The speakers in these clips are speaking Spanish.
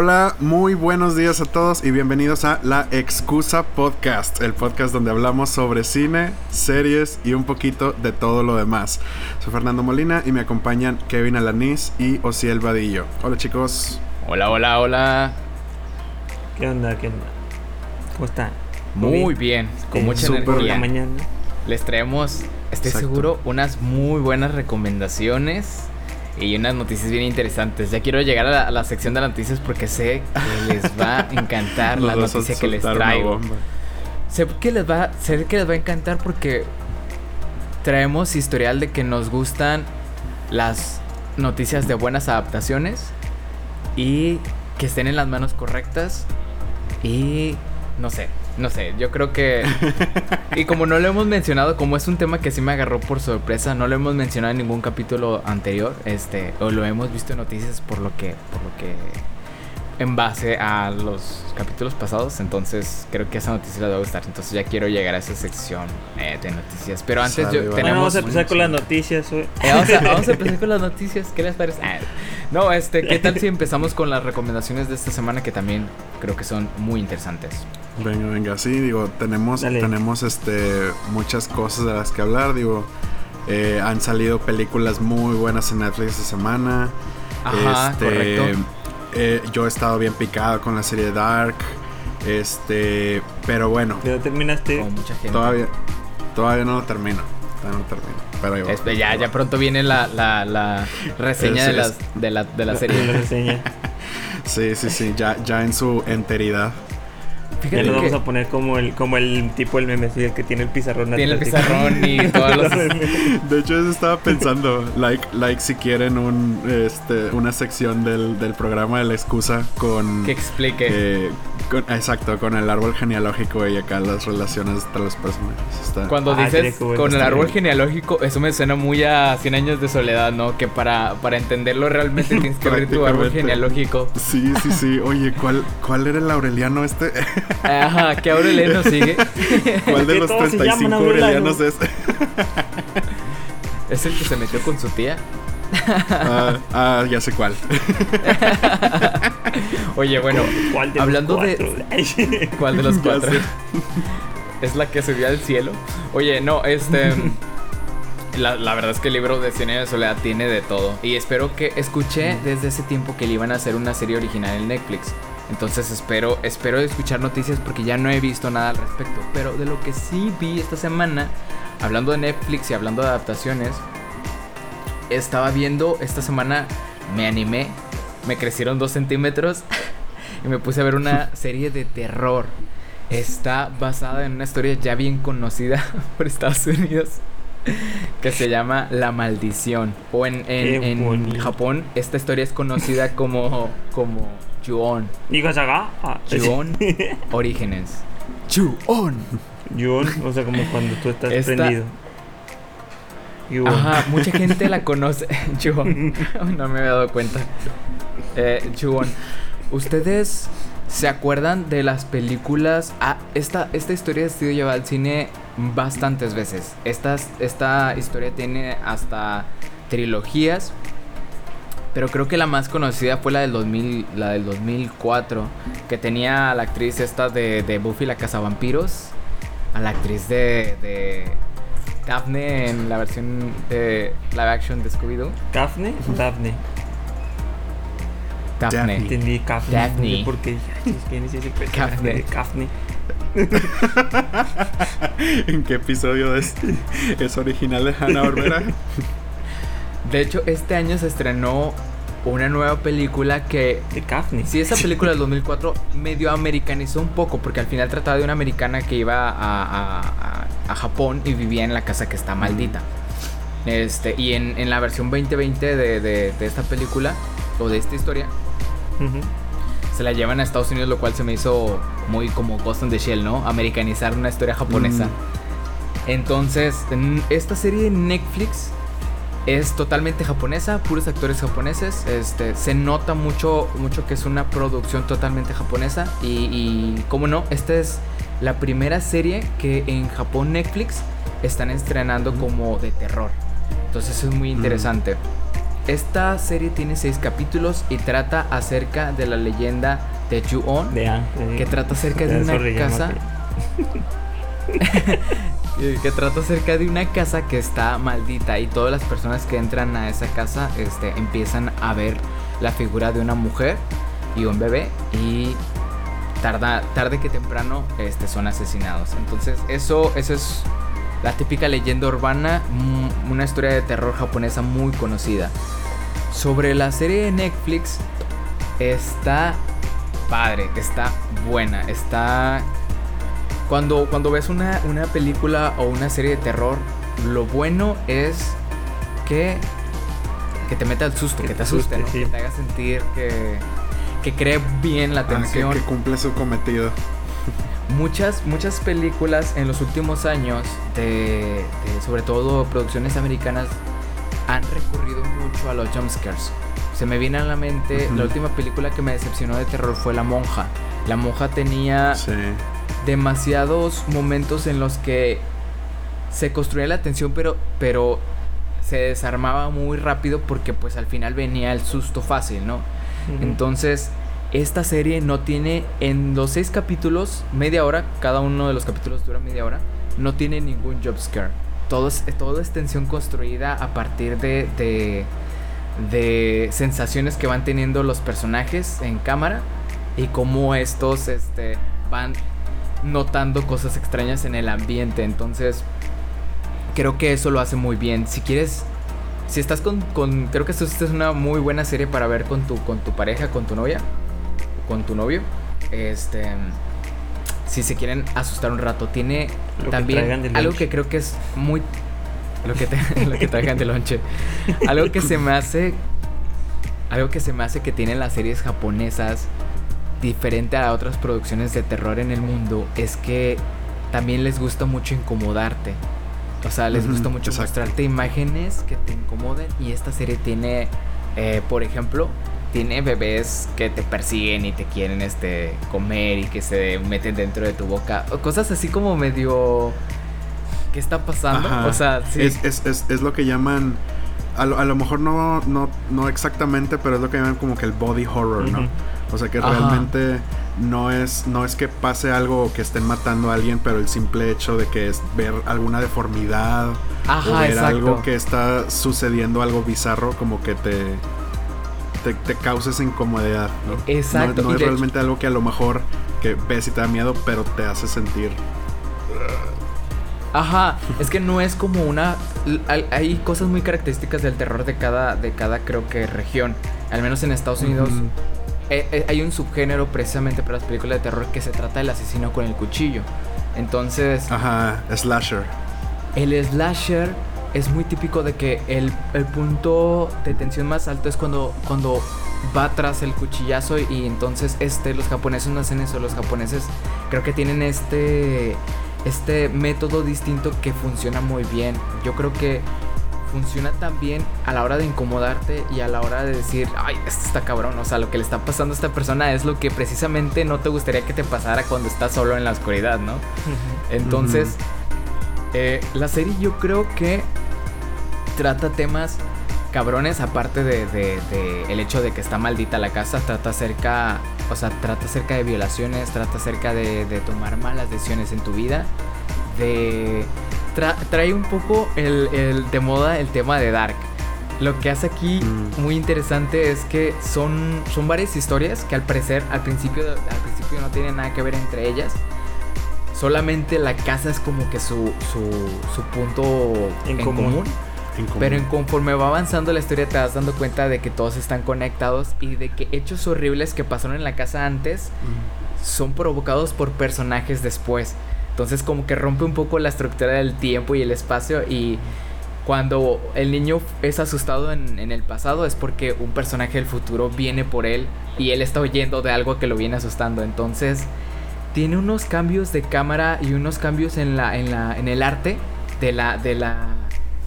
Hola, muy buenos días a todos y bienvenidos a La Excusa Podcast, el podcast donde hablamos sobre cine, series y un poquito de todo lo demás. Soy Fernando Molina y me acompañan Kevin Alanís y Osiel Vadillo. Hola chicos. Hola, hola, hola. ¿Qué onda? ¿Qué onda? ¿Cómo están? Muy bien, con mucha energía. mañana. Les traemos, estoy Exacto. seguro, unas muy buenas recomendaciones y unas noticias bien interesantes. Ya quiero llegar a la, a la sección de las noticias porque sé que les va a encantar la noticia que les traigo. Sé que les va, sé que les va a encantar porque traemos historial de que nos gustan las noticias de buenas adaptaciones y que estén en las manos correctas y no sé, no sé, yo creo que y como no lo hemos mencionado, como es un tema que sí me agarró por sorpresa, no lo hemos mencionado en ningún capítulo anterior, este, o lo hemos visto en noticias por lo que por lo que en base a los capítulos pasados, entonces creo que esa noticia les va a gustar. Entonces ya quiero llegar a esa sección eh, de noticias. Pero antes Sale, yo. Bueno, tenemos... vamos a empezar con las noticias. Eh, vamos, a, vamos a empezar con las noticias. ¿Qué les parece? Ah, no, este, ¿qué tal si empezamos con las recomendaciones de esta semana que también creo que son muy interesantes? Venga, venga, sí, digo, tenemos, Dale. tenemos este muchas cosas de las que hablar, digo, eh, han salido películas muy buenas en Netflix esta semana. Ajá, Este, correcto. Eh, yo he estado bien picado con la serie Dark, este, pero bueno, ¿Ya terminaste? Como mucha gente. todavía, todavía no lo termino, todavía no lo termino, pero ahí va. Este, ya, ya pronto viene la, la, la reseña de, las, de, la, de la La serie. reseña. Sí, sí, sí, ya, ya en su enteridad. Ya lo vamos que a poner como el, como el tipo el meme, el que tiene el pizarrón tiene el pizarrón y todos los... De hecho, eso estaba pensando. Like, like si quieren un, este, una sección del, del programa de la excusa con. que explique. eh, con- exacto, con el árbol genealógico y acá las relaciones entre los personajes. Está, Cuando Ah, dices con el árbol bien. genealógico, eso me suena muy a 100 años de soledad, ¿no? Que para, para entenderlo realmente tienes que abrir tu árbol genealógico. Sí, sí, sí. Oye, ¿cuál, cuál era el Aureliano este? Ajá, que Aureliano sigue. ¿Cuál de los todos se 35 llaman Aureliano. Aurelianos es? Es el que se metió con su tía. ah, ah, ya sé cuál. Oye, bueno, ¿Cuál de hablando los de- cuatro? ¿cuál de los cuatro? Es la que subió al cielo. Oye, no, este. La, la verdad es que el libro de Cien años de soledad tiene de todo. Y espero que escuché desde ese tiempo que le iban a hacer una serie original en Netflix. Entonces espero, espero escuchar noticias porque ya no he visto nada al respecto. Pero de lo que sí vi esta semana, hablando de Netflix y hablando de adaptaciones, estaba viendo esta semana, me animé, me crecieron dos centímetros y me puse a ver una serie de terror. Está basada en una historia ya bien conocida por Estados Unidos que se llama La Maldición. O en, en- en. Japón, esta historia es conocida como, como Ju-on. Digo, Saga. Ah, Ju-on Orígenes. Ju-on. Yuon, o sea, como cuando tú estás Esta- prendido. Yuon. Ajá, mucha gente la conoce. Ju-on. No me había dado cuenta. Eh, Ju-on. ¿Ustedes se acuerdan de las películas? Ah, esta, esta historia ha sido llevada al cine bastantes veces. Estas, esta historia tiene hasta trilogías. Pero creo que la más conocida fue la del, 2000, la del 2004. Que tenía a la actriz esta de, de Buffy la Cazavampiros. A la actriz de, de Daphne en la versión de live action de Scooby-Doo. ¿Daphne? Daphne. Daphne. Daphne. Entendí Daphne. Daphne. No sé por qué. Ay, ¿Quién es ese personaje de Daphne? ¿En qué episodio es, es original de Hanna Barbera? De hecho, este año se estrenó una nueva película que De. Si esa película del 2004 medio americanizó un poco, porque al final trataba de una americana que iba a, a- a- a Japón y vivía en la casa que está maldita. Este, y en, en la versión 2020 de, de- de esta película, o de esta historia, se la llevan a Estados Unidos, lo cual se me hizo muy como Ghost in the Shell, ¿no? Americanizar una historia japonesa. Mm. Entonces, en esta serie de Netflix es totalmente japonesa, puros actores japoneses. Este, se nota mucho, mucho que es una producción totalmente japonesa. Y, y como no, esta es la primera serie que en Japón Netflix están estrenando como de terror. Entonces es muy interesante. esta serie tiene seis capítulos y trata acerca de la leyenda de Ju-On, que trata acerca de una Sorry, casa eh, que trata acerca de una casa que está maldita y todas las personas que entran a esa casa este, empiezan a ver la figura de una mujer y un bebé y tarda, tarde que temprano este, son asesinados. Entonces eso, eso es la típica leyenda urbana, mm, una historia de terror japonesa muy conocida. Sobre la serie de Netflix está padre, está buena, está cuando, cuando ves una, una película o una serie de terror, lo bueno es que, que te meta el susto, que, Que te te asuste, asuste, ¿no? sí. que te haga sentir que, que cree bien la Ah, que, atención. que cumple su cometido. Muchas, muchas películas en los últimos años, de, de sobre todo producciones americanas, han recurrido mucho a los jumpscares. Se me viene a la mente, la última película que me decepcionó de terror fue La Monja. La Monja tenía Sí. Demasiados momentos en los que se construía la tensión, pero, pero se desarmaba muy rápido porque pues al final venía el susto fácil, ¿no? Entonces, esta serie no tiene, en los seis capítulos, media hora, cada uno de los capítulos dura media hora, no tiene ningún jump scare. Todo es, todo es tensión construida a partir de, de, de sensaciones que van teniendo los personajes en cámara y cómo estos este, van notando cosas extrañas en el ambiente. Entonces, creo que eso lo hace muy bien. Si quieres, si estás con, con creo que esto, esta es una muy buena serie para ver con tu, con tu pareja, con tu novia, con tu novio. Este, si se quieren asustar un rato, tiene Lo también algo que creo que es muy lo que, te- lo que traigan de lonche. Algo que se me hace algo que se me hace que tienen las series japonesas diferente a otras producciones de terror en el mundo es que también les gusta mucho incomodarte. O sea, les gusta mucho exacto. mostrarte imágenes que te incomoden y esta serie tiene, eh, por ejemplo, tiene bebés que te persiguen y te quieren este comer y que se meten dentro de tu boca. O cosas así como medio... ¿Qué está pasando? Ajá. O sea, sí. Es, es, es, es lo que llaman. A lo, a lo mejor no, no, no exactamente, pero es lo que llaman como que el body horror, ¿no? O sea que Ajá. realmente no es, no es que pase algo o que estén matando a alguien, pero el simple hecho de que es ver alguna deformidad o ver exacto. algo que está sucediendo, algo bizarro, como que te, te, esa incomodidad, ¿no? Exacto, No, es hecho- realmente algo que a lo mejor que ves y te da miedo, pero te hace sentir. Ajá, es que no es como una hay, cosas muy características del terror de cada de cada creo que región. Al menos en Estados Unidos eh, hay un subgénero precisamente para las películas de terror que se trata del asesino con el cuchillo. Entonces, Ajá, slasher. el slasher es muy típico de que el, el punto de tensión más alto es cuando, cuando va tras el cuchillazo y entonces este, los japoneses no hacen eso, los japoneses creo que tienen este, este método distinto que funciona muy bien. Yo creo que funciona también a la hora de incomodarte y a la hora de decir, ay, esto está cabrón, o sea, lo que le está pasando a esta persona es lo que precisamente no te gustaría que te pasara cuando estás solo en la oscuridad, ¿no? Entonces, eh, la serie yo creo que trata temas cabrones, aparte de, de- de el hecho de que está maldita la casa, trata acerca, o sea, trata acerca de violaciones, trata acerca de, de tomar malas decisiones en tu vida, de... tra- trae un poco el, el- de moda el tema de Dark. Lo que hace aquí Mm. muy interesante es que son, son varias historias que al parecer al principio, al principio no tienen nada que ver entre ellas. Solamente la casa es como que su, su, su punto en, En común. común. En común. Pero en conforme va avanzando la historia te vas dando cuenta de que todos están conectados y de que hechos horribles que pasaron en la casa antes Mm. son provocados por personajes después. Entonces como que rompe un poco la estructura del tiempo y el espacio y cuando el niño es asustado en, el pasado es porque un personaje del futuro viene por él y él está oyendo de algo que lo viene asustando. Entonces tiene unos cambios de cámara y unos cambios en la en la en el arte de la de la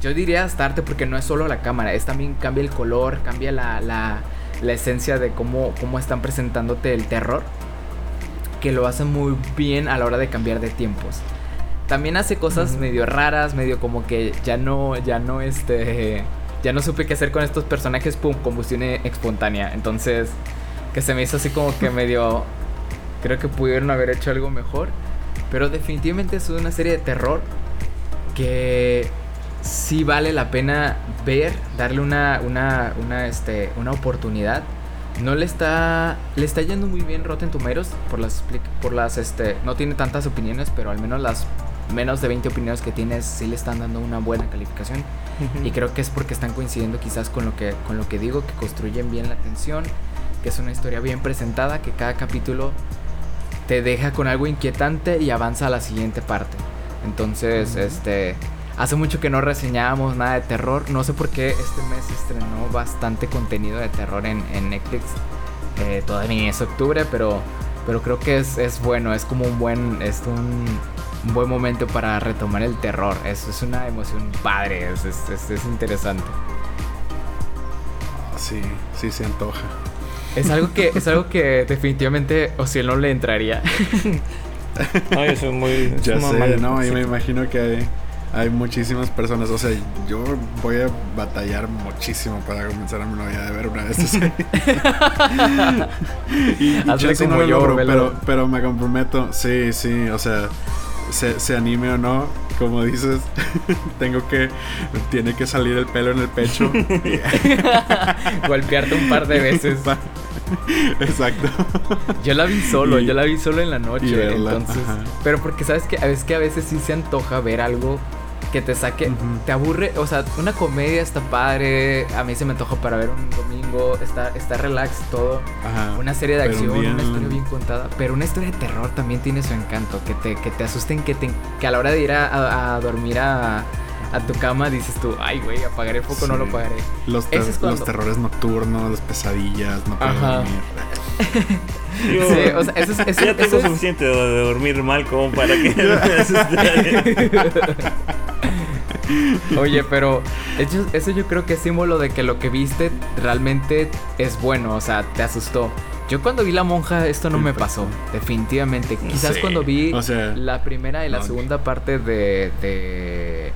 yo diría hasta arte porque no es solo la cámara, es también cambia el color, cambia la, la, la esencia de cómo, cómo están presentándote el terror que lo hace muy bien a la hora de cambiar de tiempos. También hace cosas medio raras, medio como que ya no, ya no este, ya no supe qué hacer con estos personajes, pum, combustión espontánea. Entonces, que se me hizo así como que medio... Creo que pudieron haber hecho algo mejor. Pero definitivamente es una serie de terror que sí vale la pena ver, darle una, una, una, este, una oportunidad. No le está, le está yendo muy bien Rotten Tomatoes por las, por las, este, no tiene tantas opiniones, pero al menos las menos de 20 opiniones que tiene sí le están dando una buena calificación. Y creo que es porque están coincidiendo quizás con lo que, con lo que digo, que construyen bien la atención, que es una historia bien presentada, que cada capítulo te deja con algo inquietante y avanza a la siguiente parte. Entonces, este, hace mucho que no reseñábamos nada de terror. No sé por qué este mes estrenó bastante contenido de terror en, Netflix. Eh, todavía es octubre, pero, pero creo que es, es bueno. Es como un buen, es un, buen momento para retomar el terror. Es, es una emoción padre, es, es, es interesante. Sí, sí se antoja. Es algo que, es algo que definitivamente o si no le entraría. no, yo soy muy. Ya sé, no, y me imagino que hay, muchísimas personas. O sea, yo voy a batallar muchísimo para comenzar a mi novia de ver una de estas y, y como yo, pero, pero me comprometo. Sí, sí, o sea, se, se anime o no, como dices, tengo que, tiene que salir el pelo en el pecho. Golpearte un par de veces. Exacto. Yo la vi solo, yo la vi solo en la noche, entonces. Pero porque sabes que a veces que a veces sí se antoja ver algo que te saque, te aburre, o sea, una comedia está padre, a mí se me antoja para ver un domingo, está, está relax todo, una serie de acción, una historia bien contada, pero una historia de terror también tiene su encanto, que te, que te asusten, que, te, que a la hora de ir a, dormir a, tu cama dices tú, ay, güey, apagaré el foco, no lo apagaré. Los, los terrores nocturnos, las pesadillas, no puedo dormir. sí, o sea, eso, eso, ya tengo suficiente de, dormir mal como para que Oye, pero eso, yo creo que es símbolo de que lo que viste realmente es bueno, o sea, te asustó. Yo cuando vi La Monja esto no me pasó, definitivamente. Quizás cuando vi la primera y la segunda parte de, de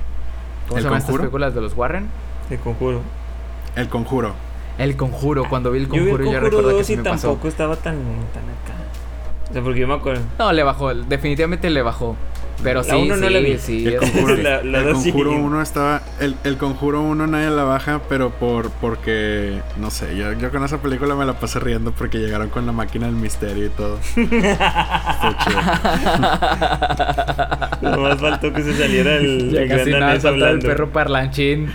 ¿Cómo se llaman estas películas de los Warren? El Conjuro. El Conjuro. El Conjuro, cuando vi el Conjuro yo, vi el conjuro ya recuerdo que sí me tampoco estaba tan, tan acá. O sea, porque yo me acuerdo. No, le bajó, definitivamente le bajó. Pero la sí, uno no la vi. Sí, el conjuro, la, el conjuro 1 estaba. El, el conjuro 1 nadie la baja, pero por porque. No sé, yo, yo con esa película me la pasé riendo porque llegaron con la máquina del misterio y todo. Lo más faltó que se saliera el, ya el casi nada, el perro parlanchín.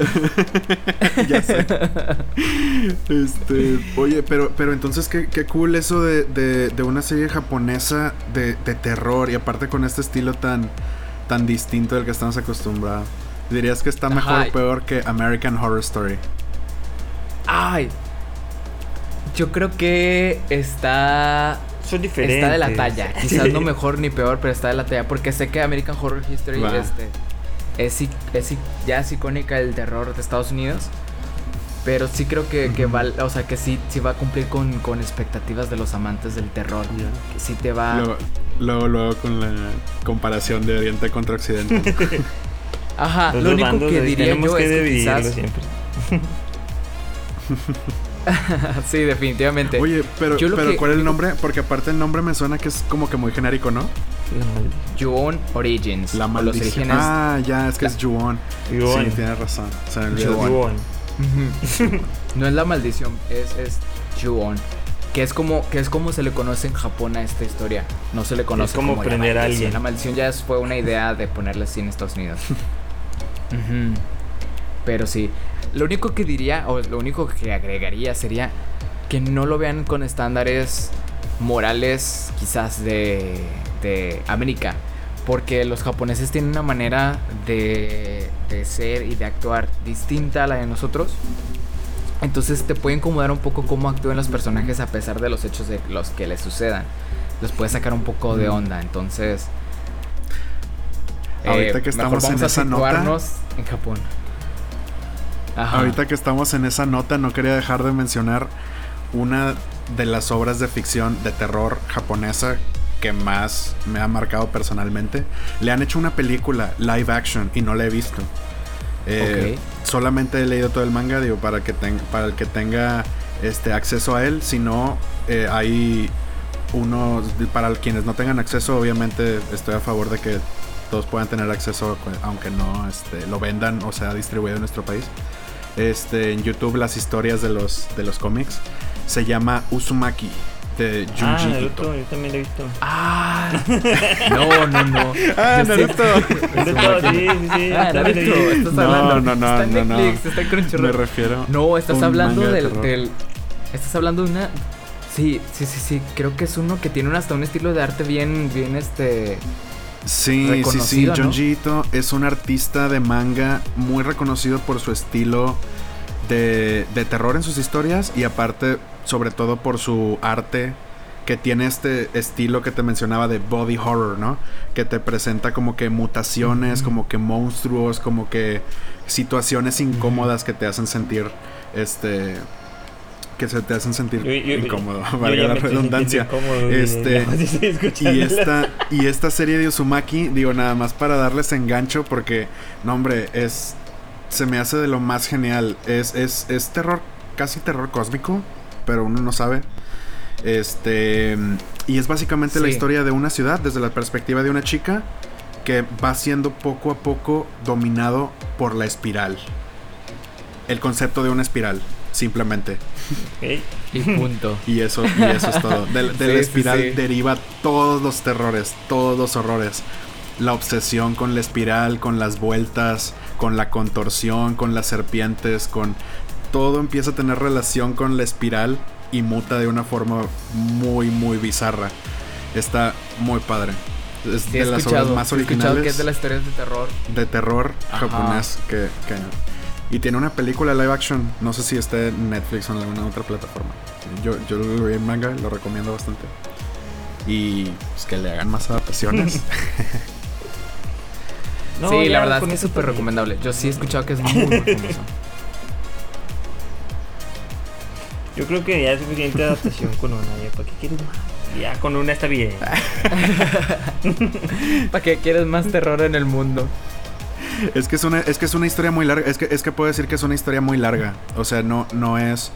ya sé. Este, oye, pero, pero entonces qué, qué cool eso de, de, una serie japonesa de, de, terror y aparte con este estilo tan, tan distinto del que estamos acostumbrados. ¿Dirías que está mejor o peor que American Horror Story? Ay. Yo creo que está son diferentes. Está de la talla. Quizás no mejor ni peor, pero está de la talla. Porque sé que American Horror History este, es, es, ya es icónica el terror de Estados Unidos. Pero sí creo que, que va, o sea, que sí, sí va a cumplir con, con expectativas de los amantes del terror. Que sí te va. Luego, luego, con la comparación de Oriente contra Occidente. Ajá, lo único que diría yo es que quizás... siempre. sí, definitivamente. Oye, pero, pero ¿cuál es el nombre? Porque aparte el nombre me suena que es como que muy genérico, ¿no? Juon Origins. La maldición. Ah, ya, es que es Juon. Sí, tienes razón. Juon. no es la maldición, es, es Juon. Que es como que es como se le conoce en Japón a esta historia. No se le conoce como, como prender a alguien. La maldición ya fue una idea de ponerle así en Estados Unidos. Pero sí, lo único que diría o lo único que agregaría sería que no lo vean con estándares morales quizás de, de América. Porque los japoneses tienen una manera de, de ser y de actuar distinta a la de nosotros. Entonces te puede incomodar un poco cómo actúan los personajes a pesar de los hechos de los que les sucedan. Los puede sacar un poco de onda. Entonces, ahorita eh, que estamos en esa nota en Japón. Ahorita que estamos en esa nota, no quería dejar de mencionar una de las obras de ficción de terror japonesa que más me ha marcado personalmente. Le han hecho una película live action y no la he visto. Eh, solamente he leído todo el manga, digo, para, que para el que tenga este acceso a él, si no, eh, hay unos, para quienes no tengan acceso, obviamente estoy a favor de que todos puedan tener acceso, aunque no este, lo vendan o sea distribuido en nuestro país. Este, en YouTube las historias de los, de los cómics. Se llama Uzumaki de Junji ah, Ito. yo también lo he visto. Ah, no, no, no. Ah, Naruto. Naruto, sí, sí, sí. Ah, Naruto, estás no, hablando. No, no, está en no, Netflix, no. está en Crunchyroll. Me refiero. No, estás hablando de del, del, Estás hablando de una. Sí, sí, sí, sí. Creo que es uno que tiene hasta un estilo de arte bien, bien este. Sí, sí, sí. Junji Ito es un artista de manga muy reconocido por su estilo de, de terror en sus historias y aparte, sobre todo por su arte que tiene este estilo que te mencionaba de body horror, ¿no? Que te presenta como que mutaciones, como que monstruos, como que situaciones incómodas que te hacen sentir, este, que se te hacen sentir incómodo, valga la redundancia. este, y esta y esta serie de Uzumaki, digo nada más para darles engancho porque no hombre, es se me hace de lo más genial. Es es es terror, casi terror cósmico, pero uno no sabe. Este y es básicamente la historia de una ciudad desde la perspectiva de una chica que va siendo poco a poco dominado por la espiral. El concepto de una espiral simplemente. Y punto. y eso, y eso es todo. De, la espiral deriva todos los terrores, todos los horrores. La obsesión con la espiral, con las vueltas, con la contorsión, con las serpientes, con todo empieza a tener relación con la espiral y muta de una forma muy, muy bizarra. Está muy padre. Es de las obras más originales. que es de las historias de terror. De terror japonés que, que y tiene una película live action. No sé si esté en Netflix o en alguna otra plataforma. Yo, yo lo vi en manga, lo recomiendo bastante. Y pues, que le hagan más adaptaciones. sí, la verdad es que es súper recomendable. Yo sí he escuchado que es muy, muy famoso. Yo creo que ya es suficiente adaptación con una. ¿Para qué quieres más? Ya con una está bien. ¿Para qué quieres más terror en el mundo? Es que es una, es que es una historia muy larga. Es que, es que puedo decir que es una historia muy larga. O sea, no, no es.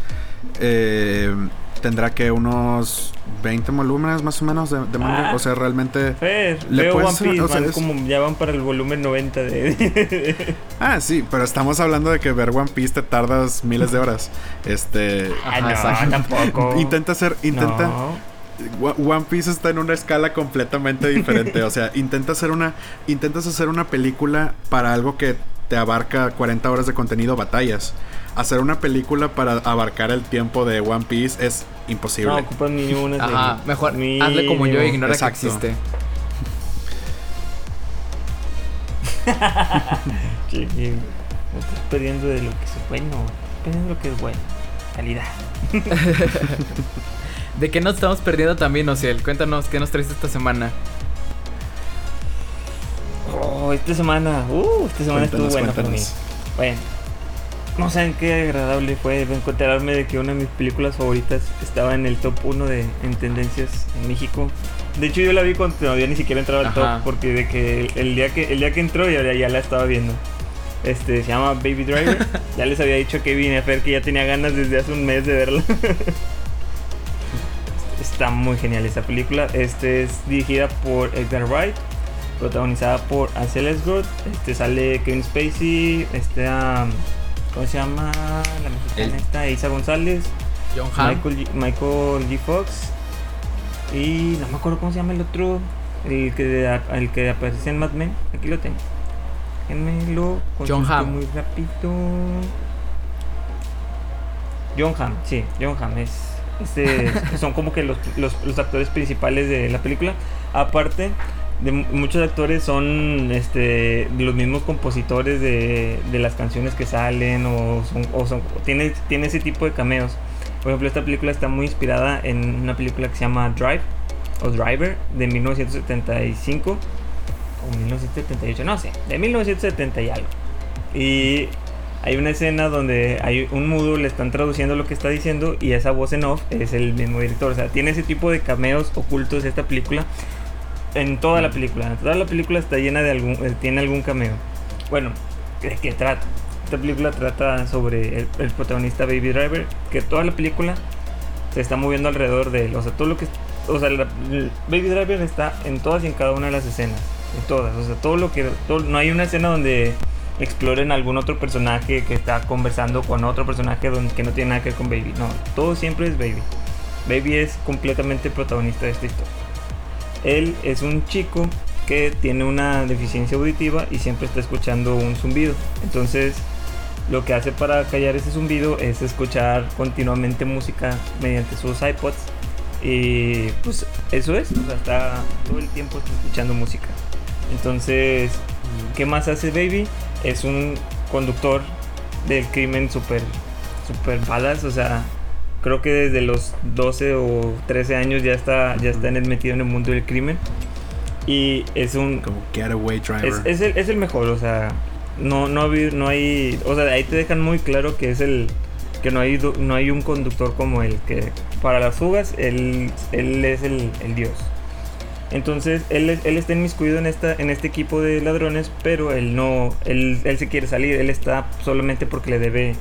Eh, tendrá que unos 20 volúmenes más o menos de, manga. Ah. o sea, realmente. le One Piece, como ya van para el volumen 90 de. ah, sí, pero estamos hablando de que ver One Piece te tardas miles de horas. Este. Ah, no, tampoco. Intenta hacer. Intenta. One Piece está en una escala completamente diferente. o sea, intenta hacer una, intentas hacer una película para algo que te abarca 40 horas de contenido, batallas. Hacer una película para abarcar el tiempo de One Piece es imposible. No ocupas ni una. Ajá, mejor hazle como yo e ignora que existe. sí, no estás perdiendo de lo que es bueno, estás perdiendo de lo que es bueno. Calidad. ¿De qué nos estamos perdiendo también, Ociel? Cuéntanos, ¿qué nos traes esta semana? Oh, esta semana, uh, esta semana estuvo buena para mí. Bueno, no saben qué agradable fue encontrarme de que una de mis películas favoritas estaba en el top 1 de, en tendencias en México. De hecho, yo la vi cuando todavía ni siquiera entraba al top, porque de que el día que el día que entró ya, ya la estaba viendo. Este, se llama Baby Driver. ya les había dicho que vine a ver que ya tenía ganas desde hace un mes de verla. Está muy genial esta película. Este es dirigida por Edgar Wright, protagonizada por Ansel Elgort. Este sale Kevin Spacey, este ¿cómo se llama? La mexicana esta, Isa González, John Michael, G, Michael G. Fox y no me acuerdo cómo se llama el otro, el que el que aparece en Mad Men. Aquí lo tengo. Déjenme lo John Hamm. muy rápido. John Hamm, sí, John Hamm es este, son como que los, los, actores principales de la película. Aparte, de muchos actores son este, los mismos compositores de, de las canciones que salen o, son, o son, tiene, tiene ese tipo de cameos. Por ejemplo, esta película está muy inspirada en una película que se llama Drive o Driver de 1975 o 1978, no sé, de 1970 y algo. Y hay una escena donde hay un mudo, le están traduciendo lo que está diciendo y esa voz en off es el mismo director. O sea, tiene ese tipo de cameos ocultos esta película en toda la película. toda la película está llena de algún, eh, tiene algún cameo. Bueno, ¿de qué trata? esta película trata sobre el, el protagonista Baby Driver, que toda la película se está moviendo alrededor de él. O sea, todo lo que. O sea, la- Baby Driver está en todas y en cada una de las escenas. En todas. O sea, todo lo que. todo- no hay una escena donde exploren algún otro personaje que está conversando con otro personaje donde, que no tiene nada que ver con Baby. No, todo siempre es Baby. Baby es completamente protagonista de esta historia. Él es un chico que tiene una deficiencia auditiva y siempre está escuchando un zumbido. Entonces, lo que hace para callar ese zumbido es escuchar continuamente música mediante sus iPods. Y pues eso es, está todo el tiempo escuchando música. Entonces, ¿qué más hace Baby? Es un conductor del crimen súper, súper badass, o sea, creo que desde los 12 o 13 años ya está, ya está en el, metido en el mundo del crimen. Y es un, Como Getaway Driver. es, es el, es el mejor, o sea, no, no, no hay, o sea, ahí te dejan muy claro que es el, que no hay, no hay un conductor como él, que para las fugas él, él es el, el dios. Entonces, él, él está inmiscuido en, esta, en este equipo de ladrones, pero él no, él, él se quiere salir, él está solamente porque le debe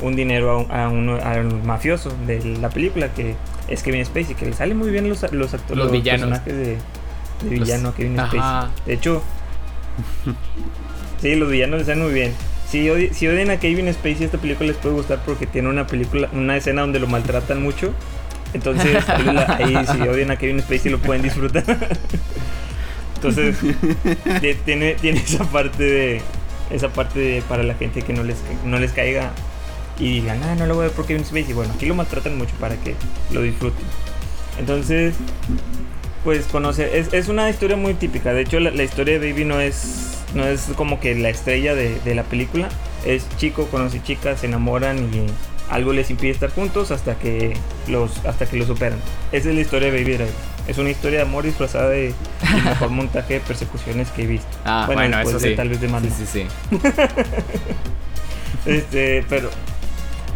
un dinero a un, a uno- a un mafioso de la película, que es Kevin Spacey, que le sale muy bien los, los, actores, Los villanos. personajes de, de Los- villano a Kevin Ajá. Spacey. De hecho, sí, los villanos están muy bien. Si, odi- si odian a Kevin Spacey, esta película les puede gustar porque tiene una película, una escena donde lo maltratan mucho. Entonces, la- ahí si odian a Kevin Spacey lo pueden disfrutar. Entonces, ti- tiene, tiene esa parte de esa parte de- para la gente que no les no les caiga y digan, ah, no lo voy a ver por Kevin Spacey. Bueno, aquí lo maltratan mucho para que lo disfruten. Entonces, pues conoce, es, es una historia muy típica. De hecho, la, la historia de Baby no es, no es como que la estrella de, de la película. Es chico, conoce chicas, se enamoran y algo les impide estar juntos hasta que los, hasta que lo superan. Esa es la historia de Baby Driver. Es una historia de amor disfrazada de el mejor montaje de persecuciones que he visto. Ah, Bueno, bueno, eso de sí. tal vez de sí, sí, sí. Este, pero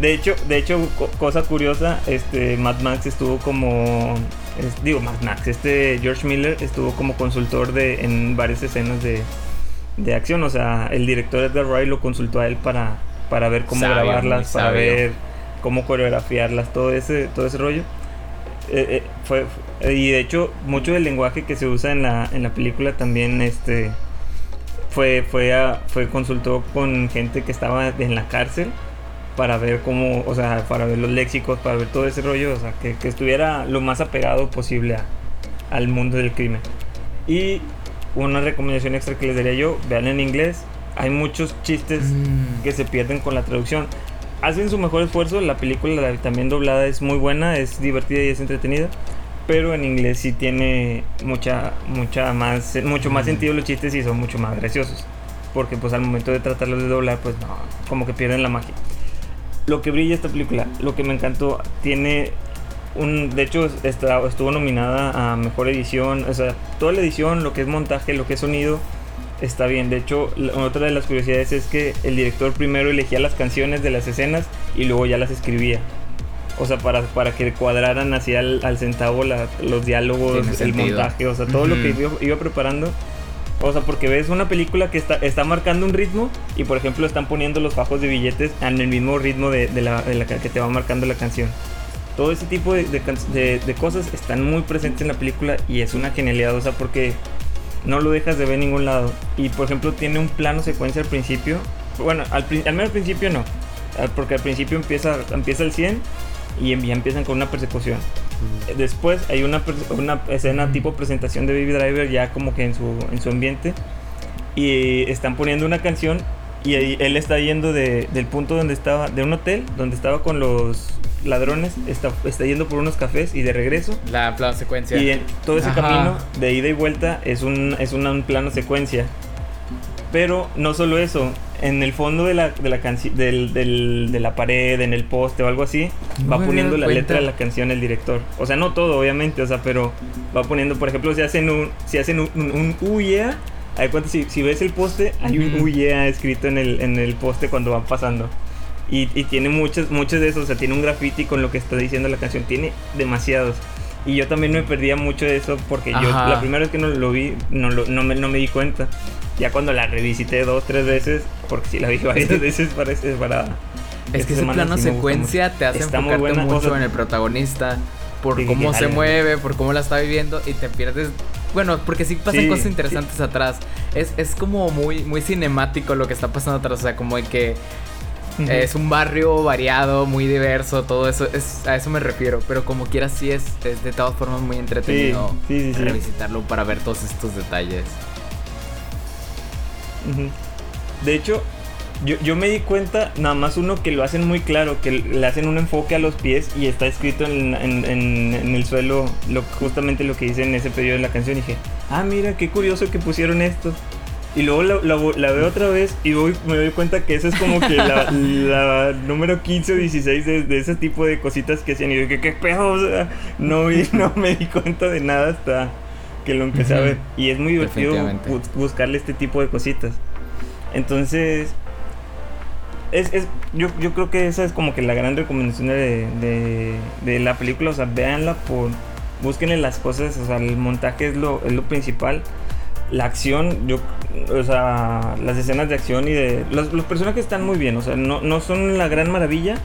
de hecho, de hecho, co- cosa curiosa, este Mad Max estuvo como es- digo Mad Max, este George Miller estuvo como consultor de en varias escenas de, de acción, o sea, el director Edgar Wright lo consultó a él para para ver cómo Sabio, grabarlas, para sabio. ver cómo coreografiarlas, todo ese todo ese rollo. Eh, eh, fue, fue- y de hecho mucho del lenguaje que se usa en la en la película también este fue fue a- fue consultó con gente que estaba en la cárcel para ver cómo, o sea, para ver los léxicos, para ver todo ese rollo, o sea, que, que estuviera lo más apegado posible a- al mundo del crimen. Y una recomendación extra que les daría yo, vean en inglés, hay muchos chistes Mm. que se pierden con la traducción. Hacen su mejor esfuerzo, la película la- también doblada es muy buena, es divertida y es entretenida, pero en inglés sí tiene mucha, mucha más, mucho más sentido los chistes y son mucho más graciosos. Porque pues al momento de tratarlos de doblar, pues no, como que pierden la magia. Lo que brilla esta película, lo que me encantó, tiene un, de hecho está, estuvo nominada a mejor edición, o sea, toda la edición, lo que es montaje, lo que es sonido, está bien. De hecho, otra de las curiosidades es que el director primero elegía las canciones de las escenas y luego ya las escribía. O sea, para, para que cuadraran hacia al, al centavo la- los diálogos, Tiene el sentido. montaje, o sea, todo lo que iba, iba preparando. O sea, porque ves una película que está, está marcando un ritmo y, por ejemplo, están poniendo los fajos de billetes en el mismo ritmo de, de la, de la que te va marcando la canción. Todo ese tipo de- de cosas están muy presentes en la película y es una genialidad, o sea, porque no lo dejas de ver en ningún lado. Y, por ejemplo, tiene un plano secuencia al principio. Bueno, al, menos al principio no, porque al principio empieza, empieza el 100 y em- ya empiezan con una persecución. Después hay una, escena tipo presentación de Baby Driver ya como que en su, en su ambiente. Y están poniendo una canción y ahí él está yendo de- del punto donde estaba, de un hotel, donde estaba con los ladrones, está, está yendo por unos cafés y de regreso. La plano secuencia. Y en todo ese Ajá. camino de ida y vuelta es un, es una- un plano secuencia. Pero no solo eso, en el fondo de la, de la canci- del, del- de la pared, en el poste o algo así, No va poniendo la cuenta. letra de la canción el director. O sea, no todo, obviamente, o sea, pero va poniendo, por ejemplo, si hacen un, si hacen un, un, un "Uh, yeah", hay cuenta, si, si ves el poste, hay un. "Uh, yeah" escrito en el, en el poste cuando van pasando. Y, y tiene muchos, muchos de esos, o sea, tiene un graffiti con lo que está diciendo la canción, tiene demasiados. Y yo también me perdía mucho de eso porque yo Ajá. la primera vez que no lo vi no, lo- no, me, no me di cuenta. Ya cuando la revisité dos, tres veces, porque sí la vi varias veces para... para Es que ese plano sí secuencia te hace Está enfocarte mucho en el protagonista, por Sí, cómo se mueve, por cómo la está viviendo y te pierdes. Bueno, porque sí pasan Sí, cosas sí. interesantes atrás. Es, es como muy, muy cinemático lo que está pasando atrás. O sea, como de que Ujú. es un barrio variado, muy diverso, todo eso. Es, a eso me refiero. Pero como quiera, sí es, es de todas formas muy entretenido Sí, sí, sí, sí. revisitarlo para ver todos estos detalles. De hecho, yo, yo me di cuenta, nada más uno que lo hacen muy claro, que le hacen un enfoque a los pies y está escrito en, en- en- en el suelo lo, justamente lo que dice en ese periodo de la canción. Y dije, ah, mira, qué curioso que pusieron esto. Y luego la, la- la veo otra vez y voy- me doy cuenta que esa es como que la, la número 15 o 16 de, de ese tipo de cositas que hacían. Y yo dije, ¿qué pedo? O sea, no, vi- no me di cuenta de nada hasta que lo empecé a ver. Y es muy divertido buscarle este tipo de cositas. Entonces, es, es- yo, yo creo que esa es como que la gran recomendación de, de, de la película. O sea, véanla por. Búsquenle las cosas. O sea, el montaje es lo, es lo principal. La acción, yo. O sea, las escenas de acción y de. Los, los personajes están muy bien. O sea, no, no son la gran maravilla.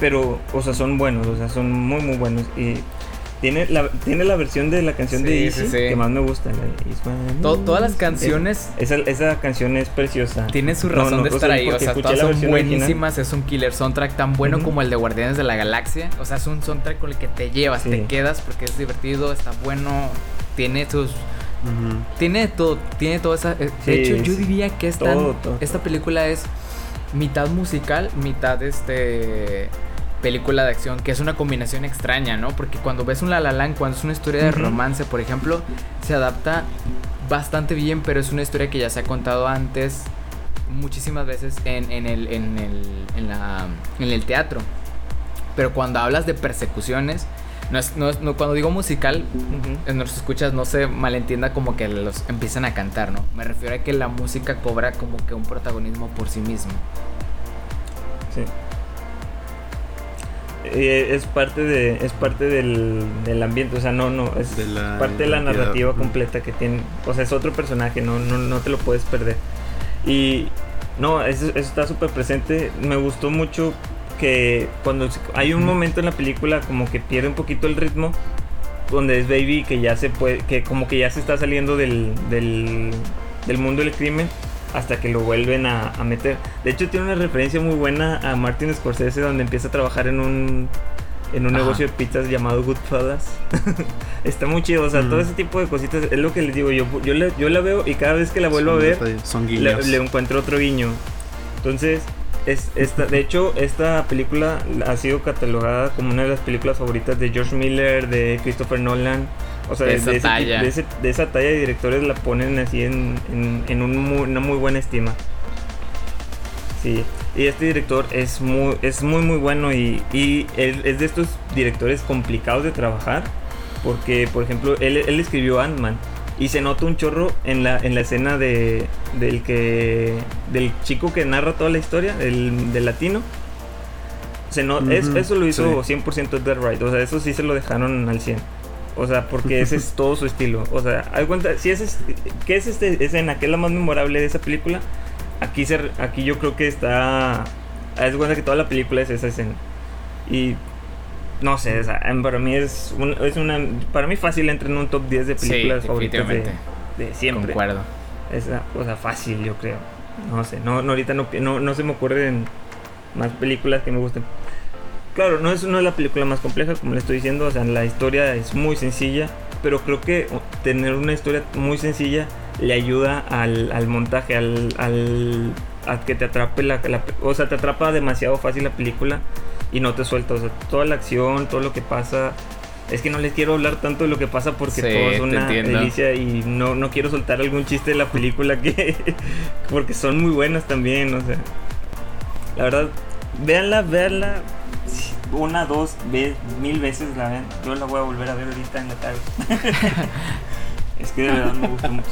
Pero, o sea, son buenos. O sea, son muy, muy buenos. Y. Tiene la, tiene la versión de la canción de Easy sí, sí. que más me gusta. la todas las canciones esa, esa canción es preciosa. Tiene su razón no, de estar ahí, o sea, todas son original. buenísimas, es un killer soundtrack tan bueno como el de Guardianes de la Galaxia, o sea, es un soundtrack con el que te llevas, te quedas porque es divertido, está bueno, tiene sus Tiene todo, tiene toda esa eh, Sí, de hecho yo diría que esta Todo, todo. esta película es mitad musical, mitad este película de acción, que es una combinación extraña, ¿no? Porque cuando ves un La La Land, cuando es una historia de romance, por ejemplo, se adapta bastante bien, pero es una historia que ya se ha contado antes muchísimas veces en, en el, en, el, en, la, en el teatro. Pero cuando hablas de persecuciones, no es, no es- no- cuando digo musical, en los escuchas no se malentienda como que los empiezan a cantar, ¿no? Me refiero a que la música cobra como que un protagonismo por sí mismo. Sí. Eh, es parte de es parte del, del ambiente o sea no no es De la parte de la narrativa completa que tiene o sea es otro personaje no no, no te lo puedes perder y no eso, eso está súper presente me gustó mucho que cuando hay un momento en la película como que pierde un poquito el ritmo donde es Baby que ya se puede que como que ya se está saliendo del del, del mundo del crimen hasta que lo vuelven a, a meter. De hecho, tiene una referencia muy buena a Martin Scorsese, donde empieza a trabajar en un, en un Ajá. negocio de pizzas llamado Goodfellas. Está muy chido, o sea, Mm. todo ese tipo de cositas es lo que les digo. Yo, yo, la, yo la veo y cada vez que la vuelvo Son a ver, Son le, le encuentro otro guiño. Entonces, es, esta, de hecho, esta película ha sido catalogada como una de las películas favoritas de George Miller, de Christopher Nolan. O sea, De esa de ese talla. de ese- de esa talla de directores la ponen así en, en, en un muy- una muy buena estima. Sí, y este director es muy, es muy, muy bueno y, y él es de estos directores complicados de trabajar. Porque, por ejemplo, él, él escribió Ant-Man y se nota un chorro en la, en la escena de, del que del chico que narra toda la historia, del, del latino. Se no, es- Ujú, eso lo hizo sí. 100% Edgar Wright, o sea, eso sí se lo dejaron al 100. O sea, porque ese es todo su estilo. O sea, haz cuenta, si es, es- ¿qué es este escena? ¿Qué es la más memorable de esa película? Aquí, se, aquí yo creo que está... Haz cuenta que toda la película es esa escena. Y no sé, o sea, para mí es, un- es una... Para mí fácil entra en un top 10 de Sí, películas favoritas de, siempre. Concuerdo. Es una cosa fácil, yo creo. No sé, no, no ahorita no, no, no se me ocurren más películas que me gusten. Claro, no es, no es la película más compleja, como le estoy diciendo, o sea, la historia es muy sencilla, pero creo que o- tener una historia muy sencilla le ayuda al, al montaje, al, al- a que te atrape la, la- o sea, te atrapa demasiado fácil la película y no te suelta, o sea, toda la acción, todo lo que pasa, es que no les quiero hablar tanto de lo que pasa porque Sí, todo es una delicia y no, no quiero soltar algún chiste de la película que porque son muy buenas también, o sea. La verdad, véanla, véanla una, dos, ve- mil veces la ven. Yo la voy a volver a ver ahorita en la tarde. es que de verdad me gusta mucho.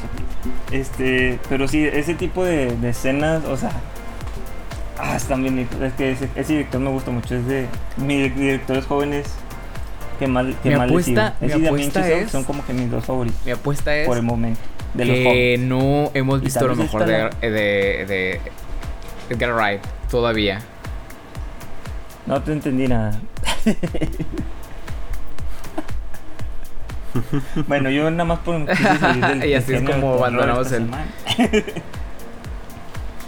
Este, pero sí, ese tipo de, de escenas, o sea, ah, están bien. Es que ese, ese director me gusta mucho. Es de mis directores jóvenes que más, que Mi más les apuesta- mi apuesta es- son como que mis dos favoritos Mi apuesta es por el momento. De los que jóvenes. no hemos visto lo mejor de, esta de, de Edgar Wright todavía. No te entendí nada. bueno, yo nada más por Y así es como abandonamos el-.